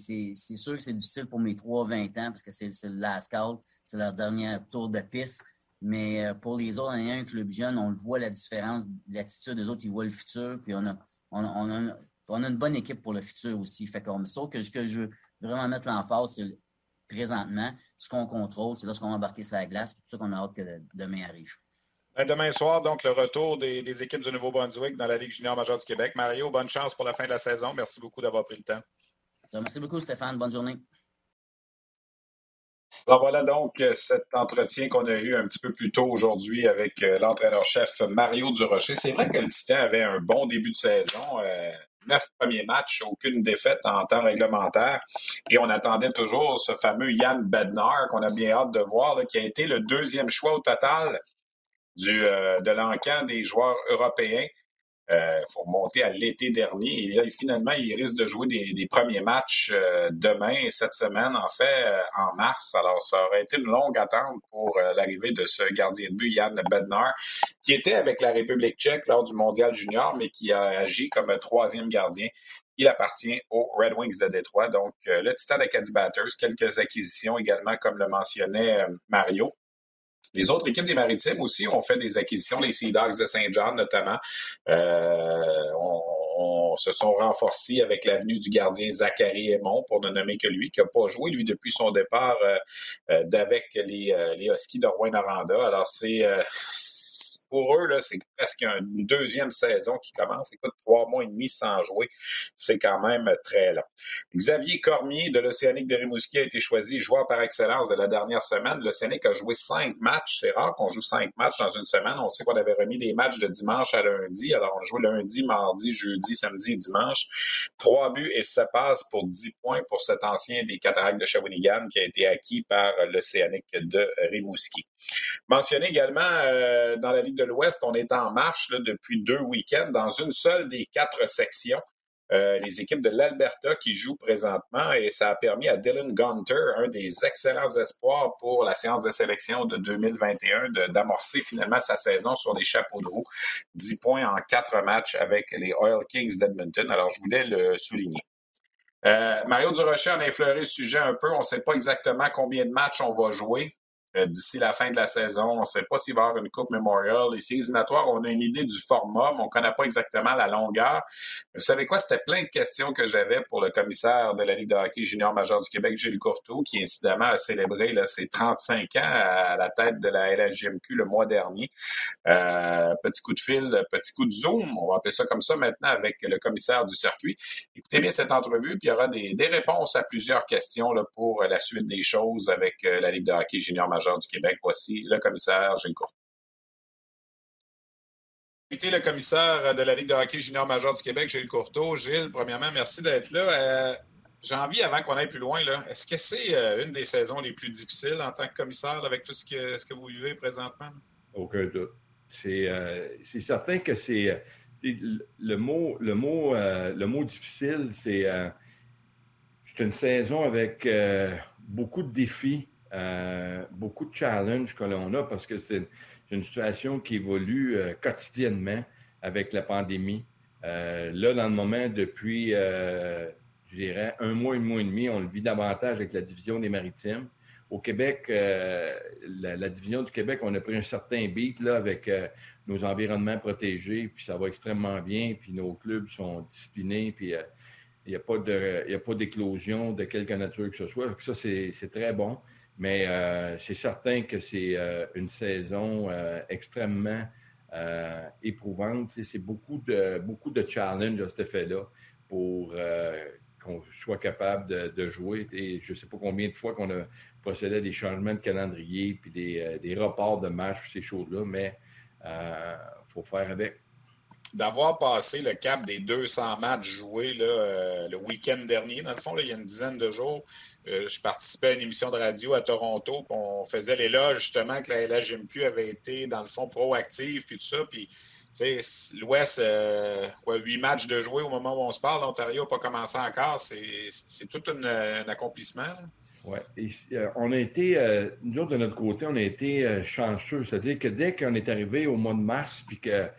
sûr que c'est difficile pour mes 3-20 ans parce que c'est le last call, c'est leur dernier tour de piste. Mais euh, pour les autres, en ayant un club jeune, on voit la différence, l'attitude des autres, ils voient le futur. Puis on a, on, a on a une bonne équipe pour le futur aussi. Fait qu'on sauf que ce que je veux vraiment mettre l'emphase, c'est présentement, ce qu'on contrôle, c'est lorsqu'on va embarquer sur la glace. C'est pour ça qu'on a hâte que demain arrive. Ben, demain soir, donc, le retour des, équipes du Nouveau-Brunswick dans la Ligue junior majeure du Québec. Mario, bonne chance pour la fin de la saison. Merci beaucoup d'avoir pris le temps. Merci beaucoup, Stéphane. Bonne journée. voilà donc cet entretien qu'on a eu un petit peu plus tôt aujourd'hui avec euh, l'entraîneur-chef Mario Durocher. C'est vrai que le Titan avait un bon début de saison. Euh, neuf premiers matchs, aucune défaite en temps réglementaire. Et on attendait toujours ce fameux Yann Bednar qu'on a bien hâte de voir, qui a été le deuxième choix au total euh, de l'encan des joueurs européens. Il faut monter à l'été dernier. Et là, finalement, il risque de jouer des, premiers matchs demain et cette semaine, en fait, en mars. Alors, ça aurait été une longue attente pour l'arrivée de ce gardien de but, Yann Bednar, qui était avec la République tchèque lors du Mondial junior, mais qui a agi comme troisième gardien il appartient aux Red Wings de Détroit. Donc, euh, le Titan d'Acadie Batters, quelques acquisitions également, comme le mentionnait euh, Mario. Les autres équipes des Maritimes aussi ont fait des acquisitions, les Sea Dogs de Saint-Jean notamment. Euh, on, se sont renforcés avec l'avenue du gardien Zachary Aymon, pour ne nommer que lui, qui n'a pas joué, lui, depuis son départ d'avec les, les Huskies de Rouen-Noranda. Alors, c'est pour eux, là, c'est presque une deuxième saison qui commence. Écoute, trois mois et demi sans jouer, c'est quand même très long. Xavier Cormier de l'Océanique de Rimouski a été choisi joueur par excellence de la dernière semaine. L'Océanique a joué cinq matchs. C'est rare qu'on joue cinq matchs dans une semaine. On sait qu'on avait remis des matchs de dimanche à lundi. Alors, on joue lundi, mardi, jeudi, samedi et dimanche. Trois buts et sept passes pour dix points pour cet ancien des cataractes de Shawinigan qui a été acquis par l'Océanique de Rimouski. Mentionné également euh, dans la Ligue de l'Ouest, on est en marche depuis deux week-ends dans une seule des quatre sections. Euh, les équipes de l'Alberta qui jouent présentement et ça a permis à Dylan Gunter, un des excellents espoirs pour la séance de sélection de 2021, d'amorcer finalement sa saison sur des chapeaux de roue. 10 points en quatre matchs avec les Oil Kings d'Edmonton. Alors, je voulais le souligner. Euh, Mario Durocher en a effleuré le sujet un peu. On ne sait pas exactement combien de matchs on va jouer. Euh, d'ici la fin de la saison. On ne sait pas s'il va y avoir une Coupe Memorial. Les séries on a une idée du format, mais on ne connaît pas exactement la longueur. Vous savez quoi? C'était plein de questions que j'avais pour le commissaire de la Ligue de hockey junior majeur du Québec, Gilles Courteau, qui incidemment a célébré ses 35 ans à la tête de la LHJMQ le mois dernier. Euh, petit coup de fil, petit coup de zoom, on va appeler ça comme ça maintenant avec le commissaire du circuit. Écoutez bien cette entrevue, puis il y aura des, réponses à plusieurs questions pour la suite des choses avec euh, la Ligue de hockey junior majeur du Québec. Voici le commissaire Gilles Courteau. Invité le commissaire de la Ligue de hockey junior majeur du Québec, Gilles Courteau. Gilles, premièrement, merci d'être là. Euh, j'ai envie, avant qu'on aille plus loin, est-ce que c'est euh, une des saisons les plus difficiles en tant que commissaire avec tout ce que, ce que vous vivez présentement? Aucun doute. C'est euh, certain que c'est le mot, le mot, le mot difficile, c'est une saison avec beaucoup de défis, euh, beaucoup de challenges que l'on a parce que c'est une, situation qui évolue euh, quotidiennement avec la pandémie. Euh, là, dans le moment, depuis, je dirais, un mois, un mois et demi, on le vit davantage avec la division des maritimes. Au Québec, la, division du Québec, on a pris un certain beat là, avec nos environnements protégés, puis ça va extrêmement bien, puis nos clubs sont disciplinés, puis il n'y a pas d'éclosion de quelque nature que ce soit. Ça, c'est très bon. Mais euh, c'est certain que c'est euh, une saison euh, extrêmement éprouvante. C'est beaucoup de, beaucoup de challenges à cet effet-là pour qu'on soit capable de, jouer. Je ne sais pas combien de fois qu'on a procédé à des changements de calendrier puis des, des reports de matchs, ces choses-là, mais il faut faire avec d'avoir passé le cap des 200 matchs joués euh, le week-end dernier, dans le fond, il y a une dizaine de jours, euh, je participais à une émission de radio à Toronto, on faisait l'éloge justement que la LHMQ avait été, dans le fond, proactive, puis tout ça, puis l'Ouest, euh, huit matchs de jouer au moment où on se parle, l'Ontario n'a pas commencé encore, c'est tout un accomplissement. Oui, on a été, nous autres, de notre côté, on a été chanceux, c'est-à-dire que dès qu'on est arrivé au mois de mars, puis que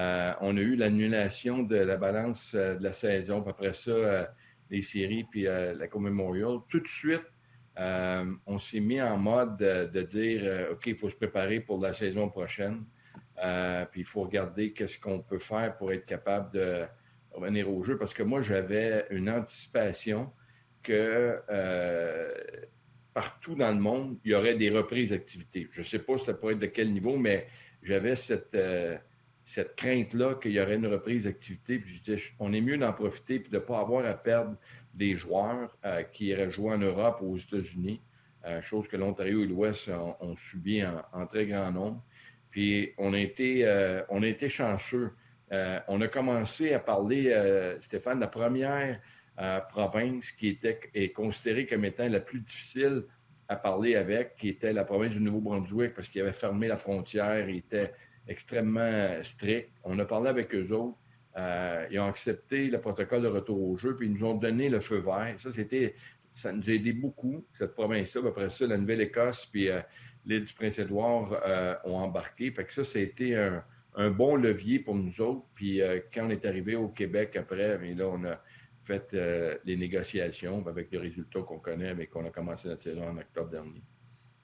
euh, on a eu l'annulation de la balance euh, de la saison, puis après ça, euh, les séries, puis la Coupe Memorial. Tout de suite, on s'est mis en mode de, dire OK, il faut se préparer pour la saison prochaine. puis il faut regarder qu'est-ce qu'on peut faire pour être capable de revenir au jeu. Parce que moi, j'avais une anticipation que partout dans le monde, il y aurait des reprises d'activité. Je ne sais pas si ça pourrait être de quel niveau, mais j'avais cette, cette crainte-là qu'il y aurait une reprise d'activité. Puis je disais, on est mieux d'en profiter et de ne pas avoir à perdre des joueurs euh, qui iraient jouer en Europe ou aux États-Unis, euh, chose que l'Ontario et l'Ouest ont, subi en, très grand nombre. Puis on a été, euh, on a été chanceux. on a commencé à parler, Stéphane, de la première province qui était est considérée comme étant la plus difficile à parler avec, qui était la province du Nouveau-Brunswick, parce qu'il avait fermé la frontière, il était extrêmement strict. On a parlé avec eux autres. Euh, ils ont accepté le protocole de retour au jeu, puis ils nous ont donné le feu vert. Ça, c'était, ça nous a aidé beaucoup, cette province-là. Après ça, la Nouvelle-Écosse puis euh, l'île du Prince-Édouard euh, ont embarqué. Fait que ça, ça a été un, un bon levier pour nous autres. Puis quand on est arrivé au Québec après, mais là, on a fait les négociations avec les résultats qu'on connaît, mais qu'on a commencé notre saison en octobre dernier.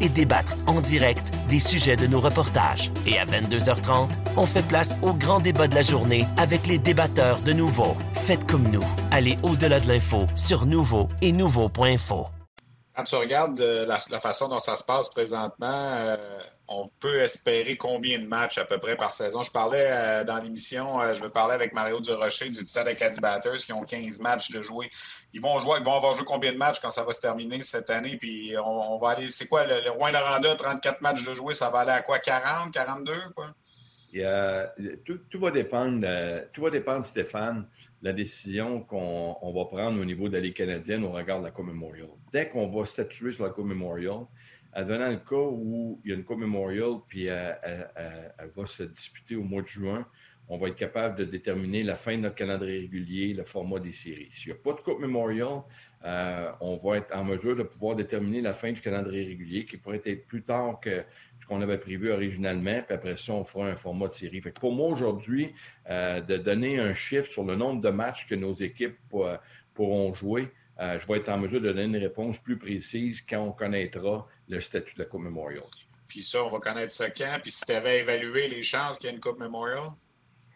et débattre en direct des sujets de nos reportages. Et à 22h30, on fait place au grand débat de la journée avec les débatteurs de Nouveau. Faites comme nous. Allez au-delà de l'info sur Nouveau et Nouveau.info. Quand tu regardes euh, la, façon dont ça se passe présentement, euh, on peut espérer combien de matchs à peu près par saison? Je parlais euh, dans l'émission, je veux parler avec Mario Durocher du Tissad Acadie Batters qui ont 15 matchs de jouer. Ils vont jouer, ils vont avoir joué combien de matchs quand ça va se terminer cette année? Puis on, va aller, c'est quoi le, le Rouen Laranda, 34 matchs de jouer, ça va aller à quoi? 40, 42, quoi? tout, va dépendre, tout va dépendre, Stéphane, la décision qu'on va prendre au niveau de la canadienne au regard de la Coupe Memorial. Dès qu'on va statuer sur la Coupe Memorial, advenant le cas où il y a une Coupe Memorial puis elle, va se disputer au mois de juin, on va être capable de déterminer la fin de notre calendrier régulier, le format des séries. S'il n'y a pas de Coupe Memorial, euh, on va être en mesure de pouvoir déterminer la fin du calendrier régulier qui pourrait être plus tard que ce qu'on avait prévu originalement, puis après ça, on fera un format de série. Fait pour moi, aujourd'hui, euh, de donner un chiffre sur le nombre de matchs que nos équipes pourront jouer, euh, je vais être en mesure de donner une réponse plus précise quand on connaîtra le statut de la Coupe Memorial. Puis ça, on va connaître ça quand? Puis si tu avais évalué les chances qu'il y ait une Coupe Memorial?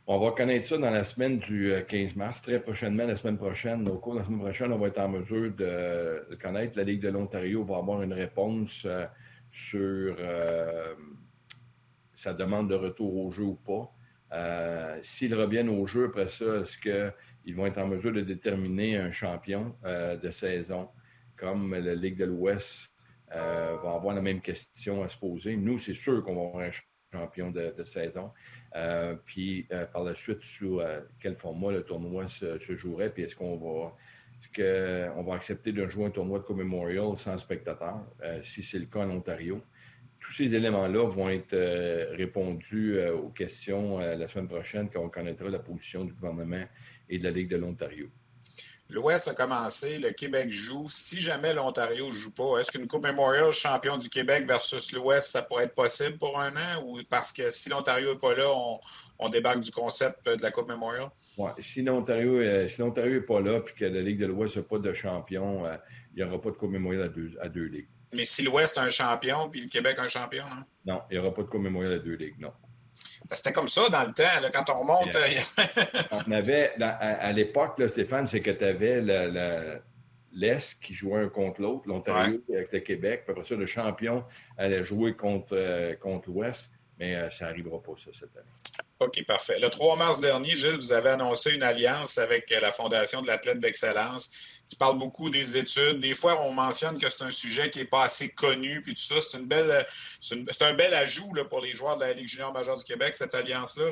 On va connaître ça dans la semaine du 15 euh, mars, très prochainement, la semaine prochaine. Au cours de la semaine prochaine, on va être en mesure de, connaître. La Ligue de l'Ontario va avoir une réponse euh, sur euh, sa demande de retour au jeu ou pas. S'ils reviennent au jeu après ça, est-ce qu'ils vont être en mesure de déterminer un champion de saison comme la Ligue de l'Ouest va avoir la même question à se poser? Nous, c'est sûr qu'on va avoir un champion de saison. Euh, puis euh, par la suite, euh, quel format le tournoi se, jouerait, puis est-ce qu'on va, est va accepter de jouer un tournoi de Memorial sans spectateurs, si c'est le cas en Ontario? Tous ces éléments-là vont être répondus aux questions la semaine prochaine quand on connaîtra la position du gouvernement et de la Ligue de l'Ontario. L'Ouest a commencé, le Québec joue. Si jamais l'Ontario ne joue pas, est-ce qu'une Coupe Memorial champion du Québec versus l'Ouest, ça pourrait être possible pour un an? Ou parce que si l'Ontario n'est pas là, on, débarque du concept de la Coupe Memorial? Oui, si l'Ontario n'est pas là et que la Ligue de l'Ouest n'a pas de champion, euh, il n'y aura pas de Coupe Memorial à deux, à deux ligues. Mais si l'Ouest a un champion puis le Québec un champion, non? Non, il n'y aura pas de Coupe Memorial à deux ligues, non. Ben, c'était comme ça dans le temps, quand on remonte. Euh, on avait, à, l'époque, Stéphane, c'est que tu avais l'Est qui jouait un contre l'autre, l'Ontario avec le Québec. Puis après ça, le champion allait jouer contre, euh, contre l'Ouest. Mais euh, ça n'arrivera pas, ça, cette année. OK, parfait. Le 3 mars dernier, Gilles, vous avez annoncé une alliance avec la Fondation de l'athlète d'excellence. Tu parles beaucoup des études. Des fois, on mentionne que c'est un sujet qui n'est pas assez connu, puis tout ça. C'est c'est un bel ajout pour les joueurs de la Ligue junior majeure du Québec, cette alliance-là.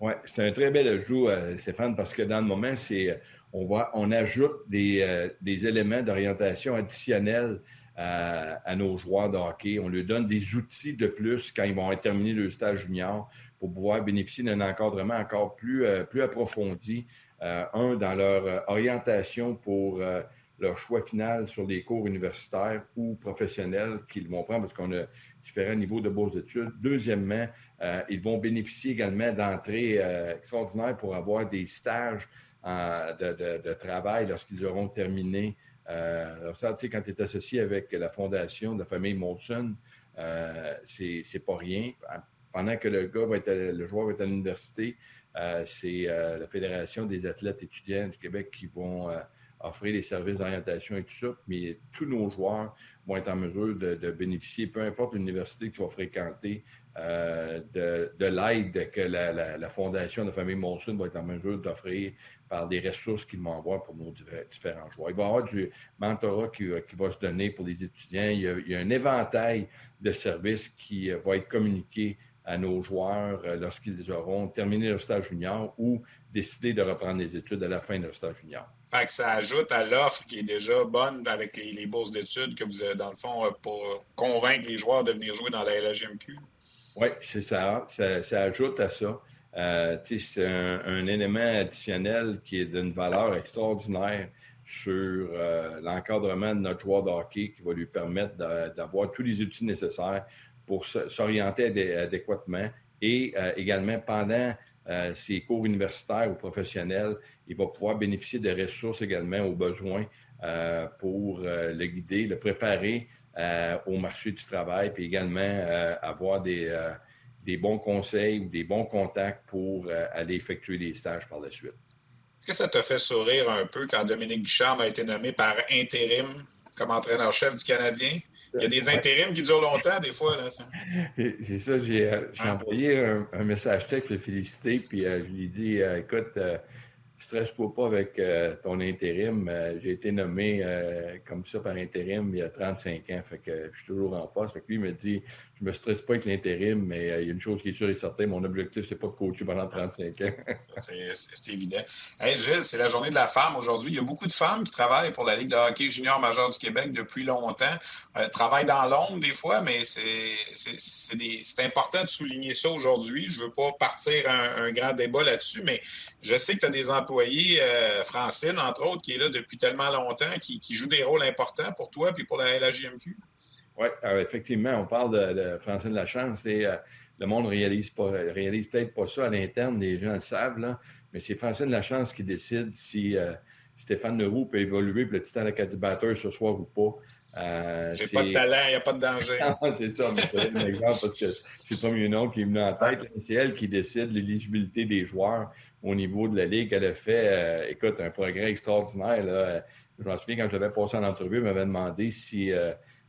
Oui, c'est un très bel ajout, euh, Stéphane, parce que dans le moment, c'est on, on ajoute des, euh, des éléments d'orientation additionnels à, nos joueurs de hockey. On leur donne des outils de plus quand ils vont terminer le stage junior pour pouvoir bénéficier d'un encadrement encore plus, euh, plus approfondi. Euh, un, dans leur euh, orientation pour leur choix final sur des cours universitaires ou professionnels qu'ils vont prendre parce qu'on a différents niveaux de beaux études. Deuxièmement, ils vont bénéficier également d'entrées extraordinaires pour avoir des stages de, de, travail lorsqu'ils auront terminé alors, ça, tu quand tu es associé avec la fondation de la famille Molson, c'est pas rien. Pendant que le gars va être le joueur va être à l'université, euh, c'est euh, la Fédération des athlètes étudiants du Québec qui vont offrir les services d'orientation et tout ça. Mais tous nos joueurs vont être en mesure de, bénéficier, peu importe l'université que tu vas fréquenter, de, l'aide que la, Fondation de la famille Molson va être en mesure d'offrir par des ressources qu'ils vont avoir pour nos différents joueurs. Il va y avoir du mentorat qui, euh, va se donner pour les étudiants. Il y, a, un éventail de services qui euh, va être communiqué à nos joueurs lorsqu'ils auront terminé leur stage junior ou décidé de reprendre les études à la fin de leur stage junior. Fait que ça ajoute à l'offre qui est déjà bonne avec les, bourses d'études que vous avez, dans le fond, pour convaincre les joueurs de venir jouer dans la LHMQ. Oui, c'est ça. ça. ajoute à ça. c'est un, élément additionnel qui est d'une valeur extraordinaire sur euh, l'encadrement de notre joueur de hockey qui va lui permettre d'avoir tous les outils nécessaires pour s'orienter adéquatement et euh, également pendant euh, ses cours universitaires ou professionnels, il va pouvoir bénéficier des ressources également aux besoins pour le guider, le préparer au marché du travail, puis également avoir des, des bons conseils ou des bons contacts pour aller effectuer des stages par la suite. Est-ce que ça te fait sourire un peu quand Dominique Ducharme a été nommé par intérim? Comme entraîneur-chef du Canadien? Il y a des intérims qui durent longtemps, des fois. C'est ça, j'ai euh, ah. envoyé un, message texte le féliciter, puis euh, je lui ai dit euh, écoute, stresse-toi pas avec ton intérim. j'ai été nommé comme ça par intérim il y a 35 ans, fait que je suis toujours en poste. Fait que lui, il me dit je me stresse pas avec l'intérim, mais euh, il y a une chose qui est sûre et certaine, mon objectif, c'est pas de coacher pendant 35 ans. c'est évident. Hey Gilles, c'est la journée de la femme aujourd'hui. Il y a beaucoup de femmes qui travaillent pour la Ligue de hockey junior majeur du Québec depuis longtemps. Euh, travaillent dans l'ombre des fois, mais c'est important de souligner ça aujourd'hui. Je veux pas partir un, grand débat là-dessus, mais je sais que tu as des employés, euh, Francine, entre autres, qui est là depuis tellement longtemps, qui, qui jouent des rôles importants pour toi et pour la LHJMQ. Oui, effectivement, on parle de, de Francine Lachance et euh, le monde ne réalise, pas, réalise peut-être pas ça à l'interne, les gens le savent, là, mais c'est Francine Lachance qui décide si euh, Stéphane Leroux peut évoluer petit temps à du batteur ce soir ou pas. Euh, J'ai pas de talent, il n'y a pas de danger. c'est ça, mais c'est un exemple parce que c'est le premier nom qui est venu en tête. C'est elle qui décide l'éligibilité des joueurs au niveau de la Ligue. Elle a fait, écoute, un progrès extraordinaire. Je me souviens quand je l'avais passé en entrevue, elle m'avait demandé si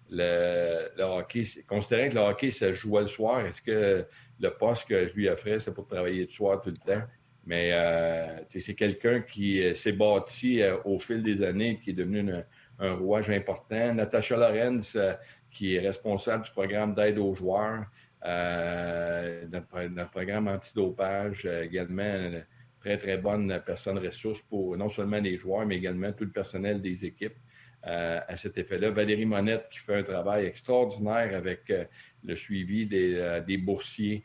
le, hockey, considérant que le hockey, ça jouait le soir, est-ce que le poste que je lui offrais, c'est pour travailler le soir tout le temps? Mais euh, c'est quelqu'un qui euh, s'est bâti euh, au fil des années, qui est devenu un rouage important. Natacha Lorenz, qui est responsable du programme d'aide aux joueurs, notre, programme antidopage, également très, très bonne personne ressource pour non seulement les joueurs, mais également tout le personnel des équipes. Euh, à cet effet-là. Valérie Monette qui fait un travail extraordinaire avec euh, le suivi des, euh, boursiers.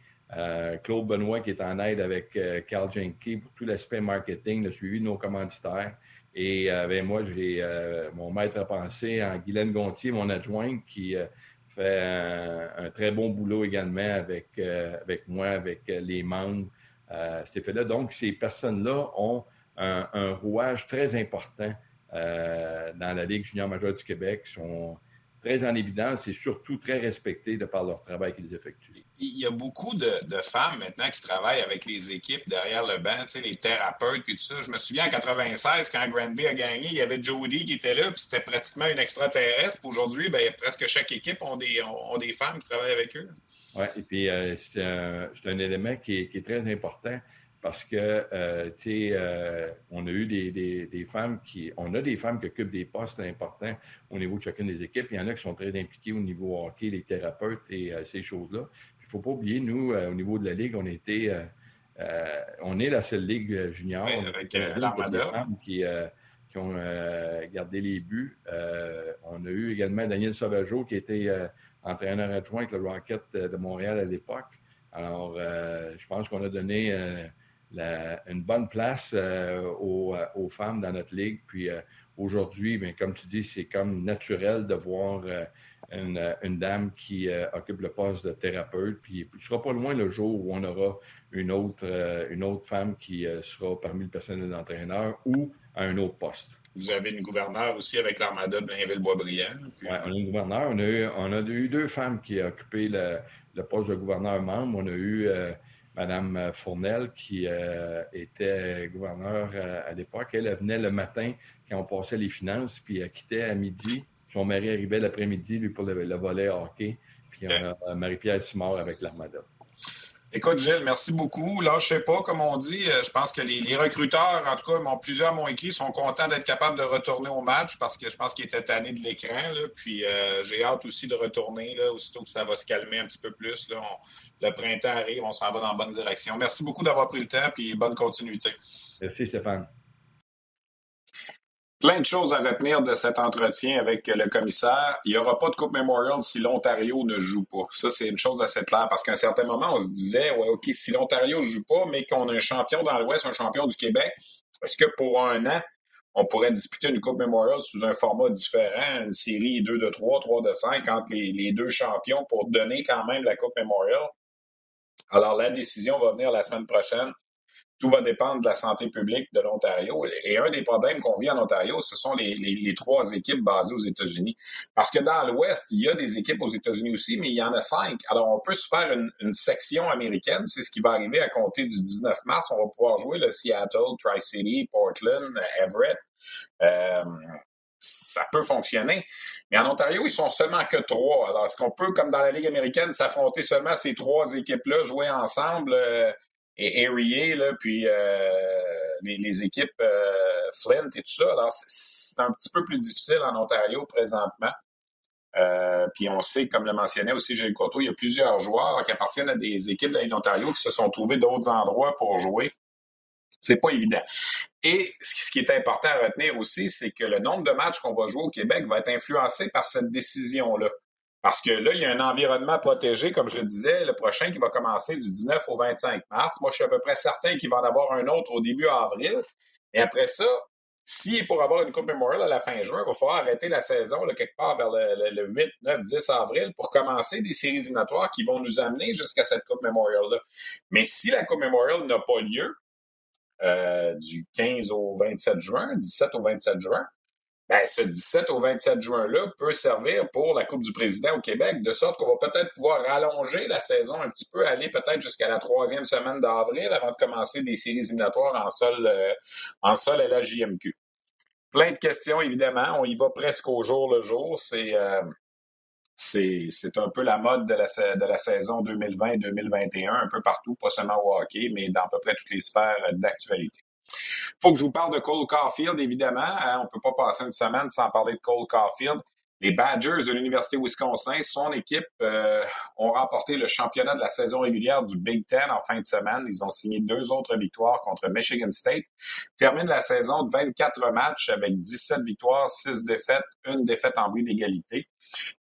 Claude Benoît qui est en aide avec Carl Jenke pour tout l'aspect marketing, le suivi de nos commanditaires. Et avec moi, j'ai mon maître à penser en Guylaine Gontier, mon adjoint, qui fait un, très bon boulot également avec, avec moi, avec les membres à cet effet-là. Donc, ces personnes-là ont un rouage très important euh, dans la Ligue junior majeure du Québec sont très en évidence et surtout très respectés de par leur travail qu'ils effectuent. Il y a beaucoup de, femmes maintenant qui travaillent avec les équipes derrière le banc, les thérapeutes et tout ça. Je me souviens en 96, quand Granby a gagné, il y avait Jody qui était là, puis c'était pratiquement une extraterrestre. Aujourd'hui, ben, presque chaque équipe ont, des femmes qui travaillent avec eux. Oui, et puis euh, c'est un, élément qui est très important parce que, euh, tu sais, euh, on a eu des, femmes qui, on a des femmes qui occupent des postes importants au niveau de chacune des équipes. Il y en a qui sont très impliqués au niveau hockey, les thérapeutes et euh, ces choses-là. Il ne faut pas oublier, nous, au niveau de la Ligue, on était, on est la seule Ligue junior. Oui, avec l'armada. femmes qui, qui ont gardé les buts. on a eu également Daniel Sauvageau qui était entraîneur adjoint avec le Rocket de Montréal à l'époque. Alors, je pense qu'on a donné une bonne place euh, euh, aux, femmes dans notre ligue. Puis euh, aujourd'hui, comme tu dis, c'est comme naturel de voir une, dame qui occupe le poste de thérapeute. Puis ne sera pas loin le jour où on aura une autre, une autre femme qui sera parmi le personnel d'entraîneur ou à un autre poste. Vous avez une gouverneure aussi avec l'Armada de Blainville-Boisbriand. Oui, on a une gouverneure. On a, eu, on a eu deux femmes qui ont occupé le, poste de gouverneur membre. On a eu Madame euh, Fournel, qui euh, était gouverneure euh, à l'époque. Elle, venait le matin quand on passait les finances, puis elle quittait à midi. Son mari arrivait l'après-midi, lui, pour le, volet hockey. Puis on a Marie-Pierre Simard avec l'Armada. Écoute, Gilles, merci beaucoup. Là, je sais pas, comme on dit, euh, je pense que les, recruteurs, en tout cas, plusieurs m'ont écrit, sont contents d'être capables de retourner au match parce que je pense qu'ils étaient tannés de l'écran. Puis euh, j'ai hâte aussi de retourner, là, aussitôt que ça va se calmer un petit peu plus. Le printemps arrive, on s'en va dans la bonne direction. Merci beaucoup d'avoir pris le temps et bonne continuité. Merci, Stéphane plein de choses à retenir de cet entretien avec le commissaire. Il n'y aura pas de Coupe Memorial si l'Ontario ne joue pas. Ça, c'est une chose assez claire parce qu'à un certain moment, on se disait, ouais, OK, si l'Ontario ne joue pas, mais qu'on a un champion dans l'Ouest, un champion du Québec, est-ce que pour un an, on pourrait disputer une Coupe Memorial sous un format différent, une série 2 de 3, 3 de 5 entre les, les deux champions pour donner quand même la Coupe Memorial? Alors, la décision va venir la semaine prochaine tout va dépendre de la santé publique de l'Ontario. Et un des problèmes qu'on vit en Ontario, ce sont les, trois équipes basées aux États-Unis. Parce que dans l'Ouest, il y a des équipes aux États-Unis aussi, mais il y en a cinq. Alors, on peut se faire une, section américaine. C'est ce qui va arriver à compter du 19 mars. On va pouvoir jouer le Seattle, Tri-City, Portland, Everett. Euh, ça peut fonctionner. Mais en Ontario, ils sont seulement que trois. Alors, est-ce qu'on peut, comme dans la Ligue américaine, s'affronter seulement ces trois équipes-là, jouer ensemble? Euh, et Erie, là, puis euh, les, équipes euh, Flint et tout ça. Alors, c'est un petit peu plus difficile en Ontario présentement. Euh, puis on sait, comme le mentionnait aussi Gilles Coteau, il y a plusieurs joueurs qui appartiennent à des équipes de l'Ontario qui se sont trouvés d'autres endroits pour jouer. C'est pas évident. Et ce qui est important à retenir aussi, c'est que le nombre de matchs qu'on va jouer au Québec va être influencé par cette décision-là. Parce que là, il y a un environnement protégé, comme je le disais, le prochain qui va commencer du 19 au 25 mars. Moi, je suis à peu près certain qu'il va en avoir un autre au début avril. Et après ça, si pour avoir une Coupe Memorial à la fin juin, il va falloir arrêter la saison quelque part vers le, 8, 9, 10 avril pour commencer des séries éliminatoires qui vont nous amener jusqu'à cette Coupe Memorial-là. Mais si la Coupe Memorial n'a pas lieu euh, du 15 au 27 juin, 17 au 27 juin, ben, ce 17 au 27 juin-là peut servir pour la Coupe du Président au Québec, de sorte qu'on va peut-être pouvoir rallonger la saison un petit peu, aller peut-être jusqu'à la troisième semaine d'avril avant de commencer des séries éliminatoires en sol, euh, en sol à la JMQ. Plein de questions, évidemment. On y va presque au jour le jour. C'est euh, c'est un peu la mode de la, de la saison 2020-2021, un peu partout, pas seulement au hockey, mais dans à peu près toutes les sphères d'actualité. Faut que je vous parle de Cole Caulfield, évidemment. Hein. on ne peut pas passer une semaine sans parler de Cole Caulfield. Les Badgers de l'Université Wisconsin, son équipe, euh, ont remporté le championnat de la saison régulière du Big Ten en fin de semaine. Ils ont signé deux autres victoires contre Michigan State. Termine la saison de 24 matchs avec 17 victoires, 6 défaites, une défaite en bris d'égalité.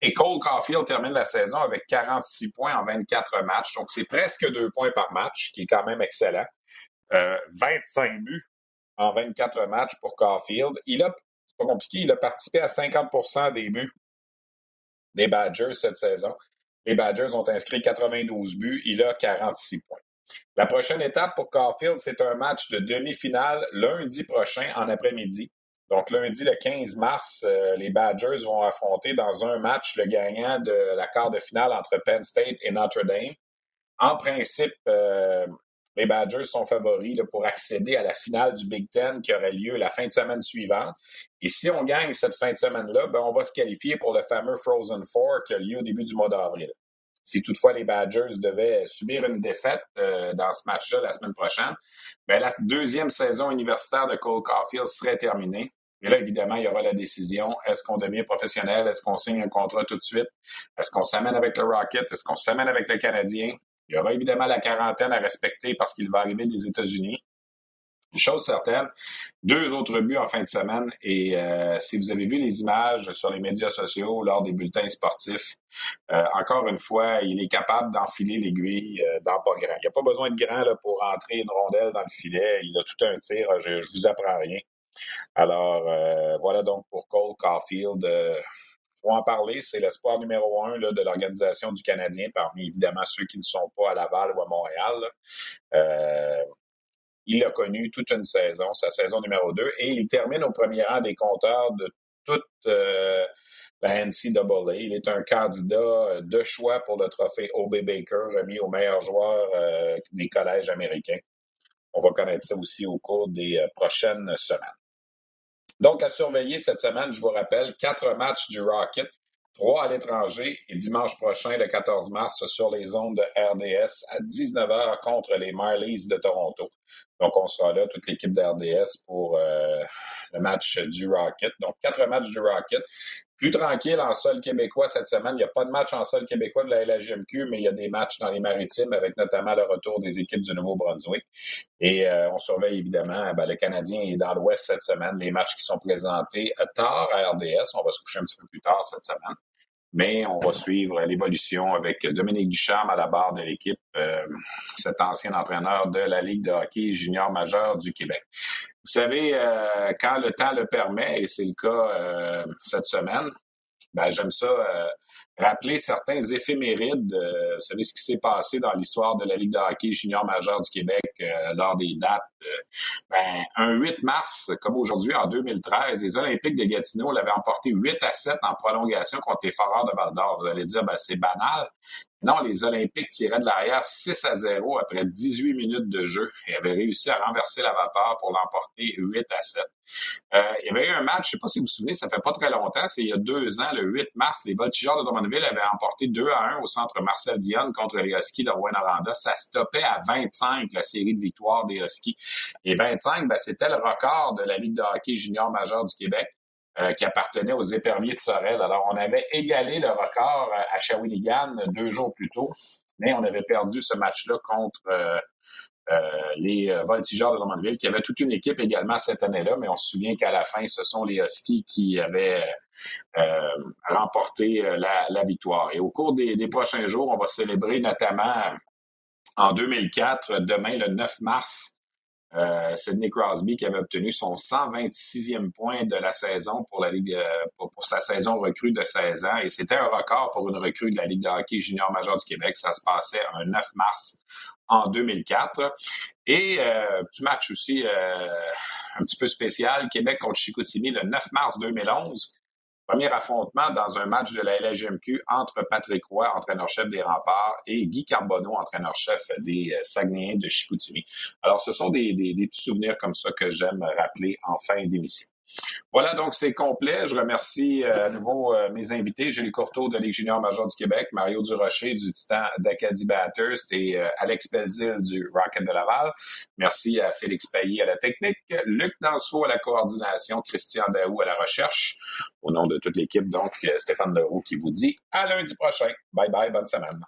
Et Cole Caulfield termine la saison avec 46 points en 24 matchs. Donc, c'est presque deux points par match, qui est quand même excellent. 25 euh, buts en 24 matchs pour Caulfield. Il a, c'est pas compliqué, il a participé à 50% des buts des Badgers cette saison. Les Badgers ont inscrit 92 buts, il a 46 points. La prochaine étape pour Caulfield, c'est un match de demi-finale lundi prochain en après-midi. Donc lundi le 15 mars, euh, les Badgers vont affronter dans un match le gagnant de la quart de finale entre Penn State et Notre Dame. En principe, euh, les Badgers sont favoris pour accéder à la finale du Big Ten qui aurait lieu la fin de semaine suivante. Et si on gagne cette fin de semaine-là, ben, on va se qualifier pour le fameux Frozen Four qui a lieu au début du mois d'avril. Si toutefois les Badgers devaient subir une défaite euh, dans ce match-là la semaine prochaine, ben, la deuxième saison universitaire de Cole Caulfield serait terminée. Et là, évidemment, il y aura la décision. Est-ce qu'on devient professionnel? Est-ce qu'on signe un contrat tout de suite? Est-ce qu'on s'amène avec le Rocket? Est-ce qu'on s'amène avec le Canadien? Il y aura évidemment la quarantaine à respecter parce qu'il va arriver des États-Unis. Une chose certaine, deux autres buts en fin de semaine. Et euh, si vous avez vu les images sur les médias sociaux lors des bulletins sportifs, euh, encore une fois, il est capable d'enfiler l'aiguille euh, dans pas grand. Il n'y a pas besoin de grand là, pour rentrer une rondelle dans le filet. Il a tout un tir. Je, ne vous apprends rien. Alors, voilà donc pour Cole Caulfield faut en parler. C'est l'espoir numéro un de l'organisation du Canadien, parmi évidemment ceux qui ne sont pas à Laval ou à Montréal. Euh, il a connu toute une saison, sa saison numéro 2, et il termine au premier rang des compteurs de toute euh, la NCAA. Il est un candidat de choix pour le trophée O.B. Baker remis au meilleur joueur euh, des collèges américains. On va connaître ça aussi au cours des prochaines semaines. Donc, à surveiller cette semaine, je vous rappelle, quatre matchs du Rocket, trois à l'étranger et dimanche prochain, le 14 mars, sur les ondes de RDS à 19h contre les Marlies de Toronto. Donc, on sera là, toute l'équipe d'RDS pour euh, le match du Rocket. Donc, quatre matchs du Rocket. Plus tranquille en sol québécois cette semaine. Il n'y a pas de match en sol québécois de la LHMQ, mais il y a des matchs dans les maritimes avec notamment le retour des équipes du Nouveau-Brunswick. Et euh, on surveille évidemment, ben, le Canadien est dans l'Ouest cette semaine. Les matchs qui sont présentés tard à RDS. On va se coucher un petit peu plus tard cette semaine mais on va suivre l'évolution avec Dominique Ducharme à la barre de l'équipe, euh, cet ancien entraîneur de la Ligue de hockey junior majeur du Québec. Vous savez, euh, quand le temps le permet, et c'est le cas euh, cette semaine, ben, j'aime ça rappeler certains éphémérides. Euh, ce qui s'est passé dans l'histoire de la Ligue de hockey junior majeur du Québec euh, lors des dates. Euh, ben, un 8 mars, comme aujourd'hui, en 2013, les Olympiques de Gatineau l'avaient emporté 8 à 7 en prolongation contre les Foreurs de Val-d'Or. Vous allez dire, ben, c'est banal. Non, les Olympiques tiraient de l'arrière 6 à 0 après 18 minutes de jeu et avaient réussi à renverser la vapeur pour l'emporter 8 à 7. Euh, il y avait eu un match, je ne sais pas si vous vous souvenez, ça fait pas très longtemps, c'est il y a deux ans, le 8 mars, les Voltigeurs de Drummondville avaient emporté 2 à 1 au centre Marcel Dionne contre les Huskies de Rouen-Noranda. Ça stoppait à 25 la série de victoires des Huskies. Et 25, ben, c'était le record de la Ligue de hockey junior majeur du Québec. Euh, qui appartenait aux éperviers de Sorel. Alors, on avait égalé le record euh, à Shawinigan deux jours plus tôt, mais on avait perdu ce match-là contre euh, les Voltigeurs de Drummondville, qui avaient toute une équipe également cette année-là, mais on se souvient qu'à la fin, ce sont les Huskies qui avaient remporté la, victoire. Et au cours des, des prochains jours, on va célébrer notamment en 2004, demain le 9 mars, euh, Sidney Crosby qui avait obtenu son 126e point de la saison pour la Ligue euh, pour, sa saison recrue de 16 ans et c'était un record pour une recrue de la Ligue de hockey junior majeur du Québec. Ça se passait un 9 mars en 2004. Et euh, petit match aussi euh, un petit peu spécial, Québec contre Chicoutimi le 9 mars 2011. Premier affrontement dans un match de la LGMQ entre Patrick Roy, entraîneur-chef des Remparts, et Guy Carbonneau, entraîneur-chef des euh, Saguenayens de Chicoutimi. Alors, ce sont des, des petits souvenirs comme ça que j'aime rappeler en fin d'émission. Voilà, donc c'est complet. Je remercie euh, à nouveau euh, mes invités, Julie Courteau de Ligue junior major du Québec, Mario Durocher du Titan d'Acadie Bathurst et euh, Alex Pelzil du Rocket de Laval. Merci à Félix Payet à la technique, Luc Danseau à la coordination, Christian Daou à la recherche. Au nom de toute l'équipe, donc Stéphane Leroux qui vous dit à lundi prochain. Bye bye, bonne semaine.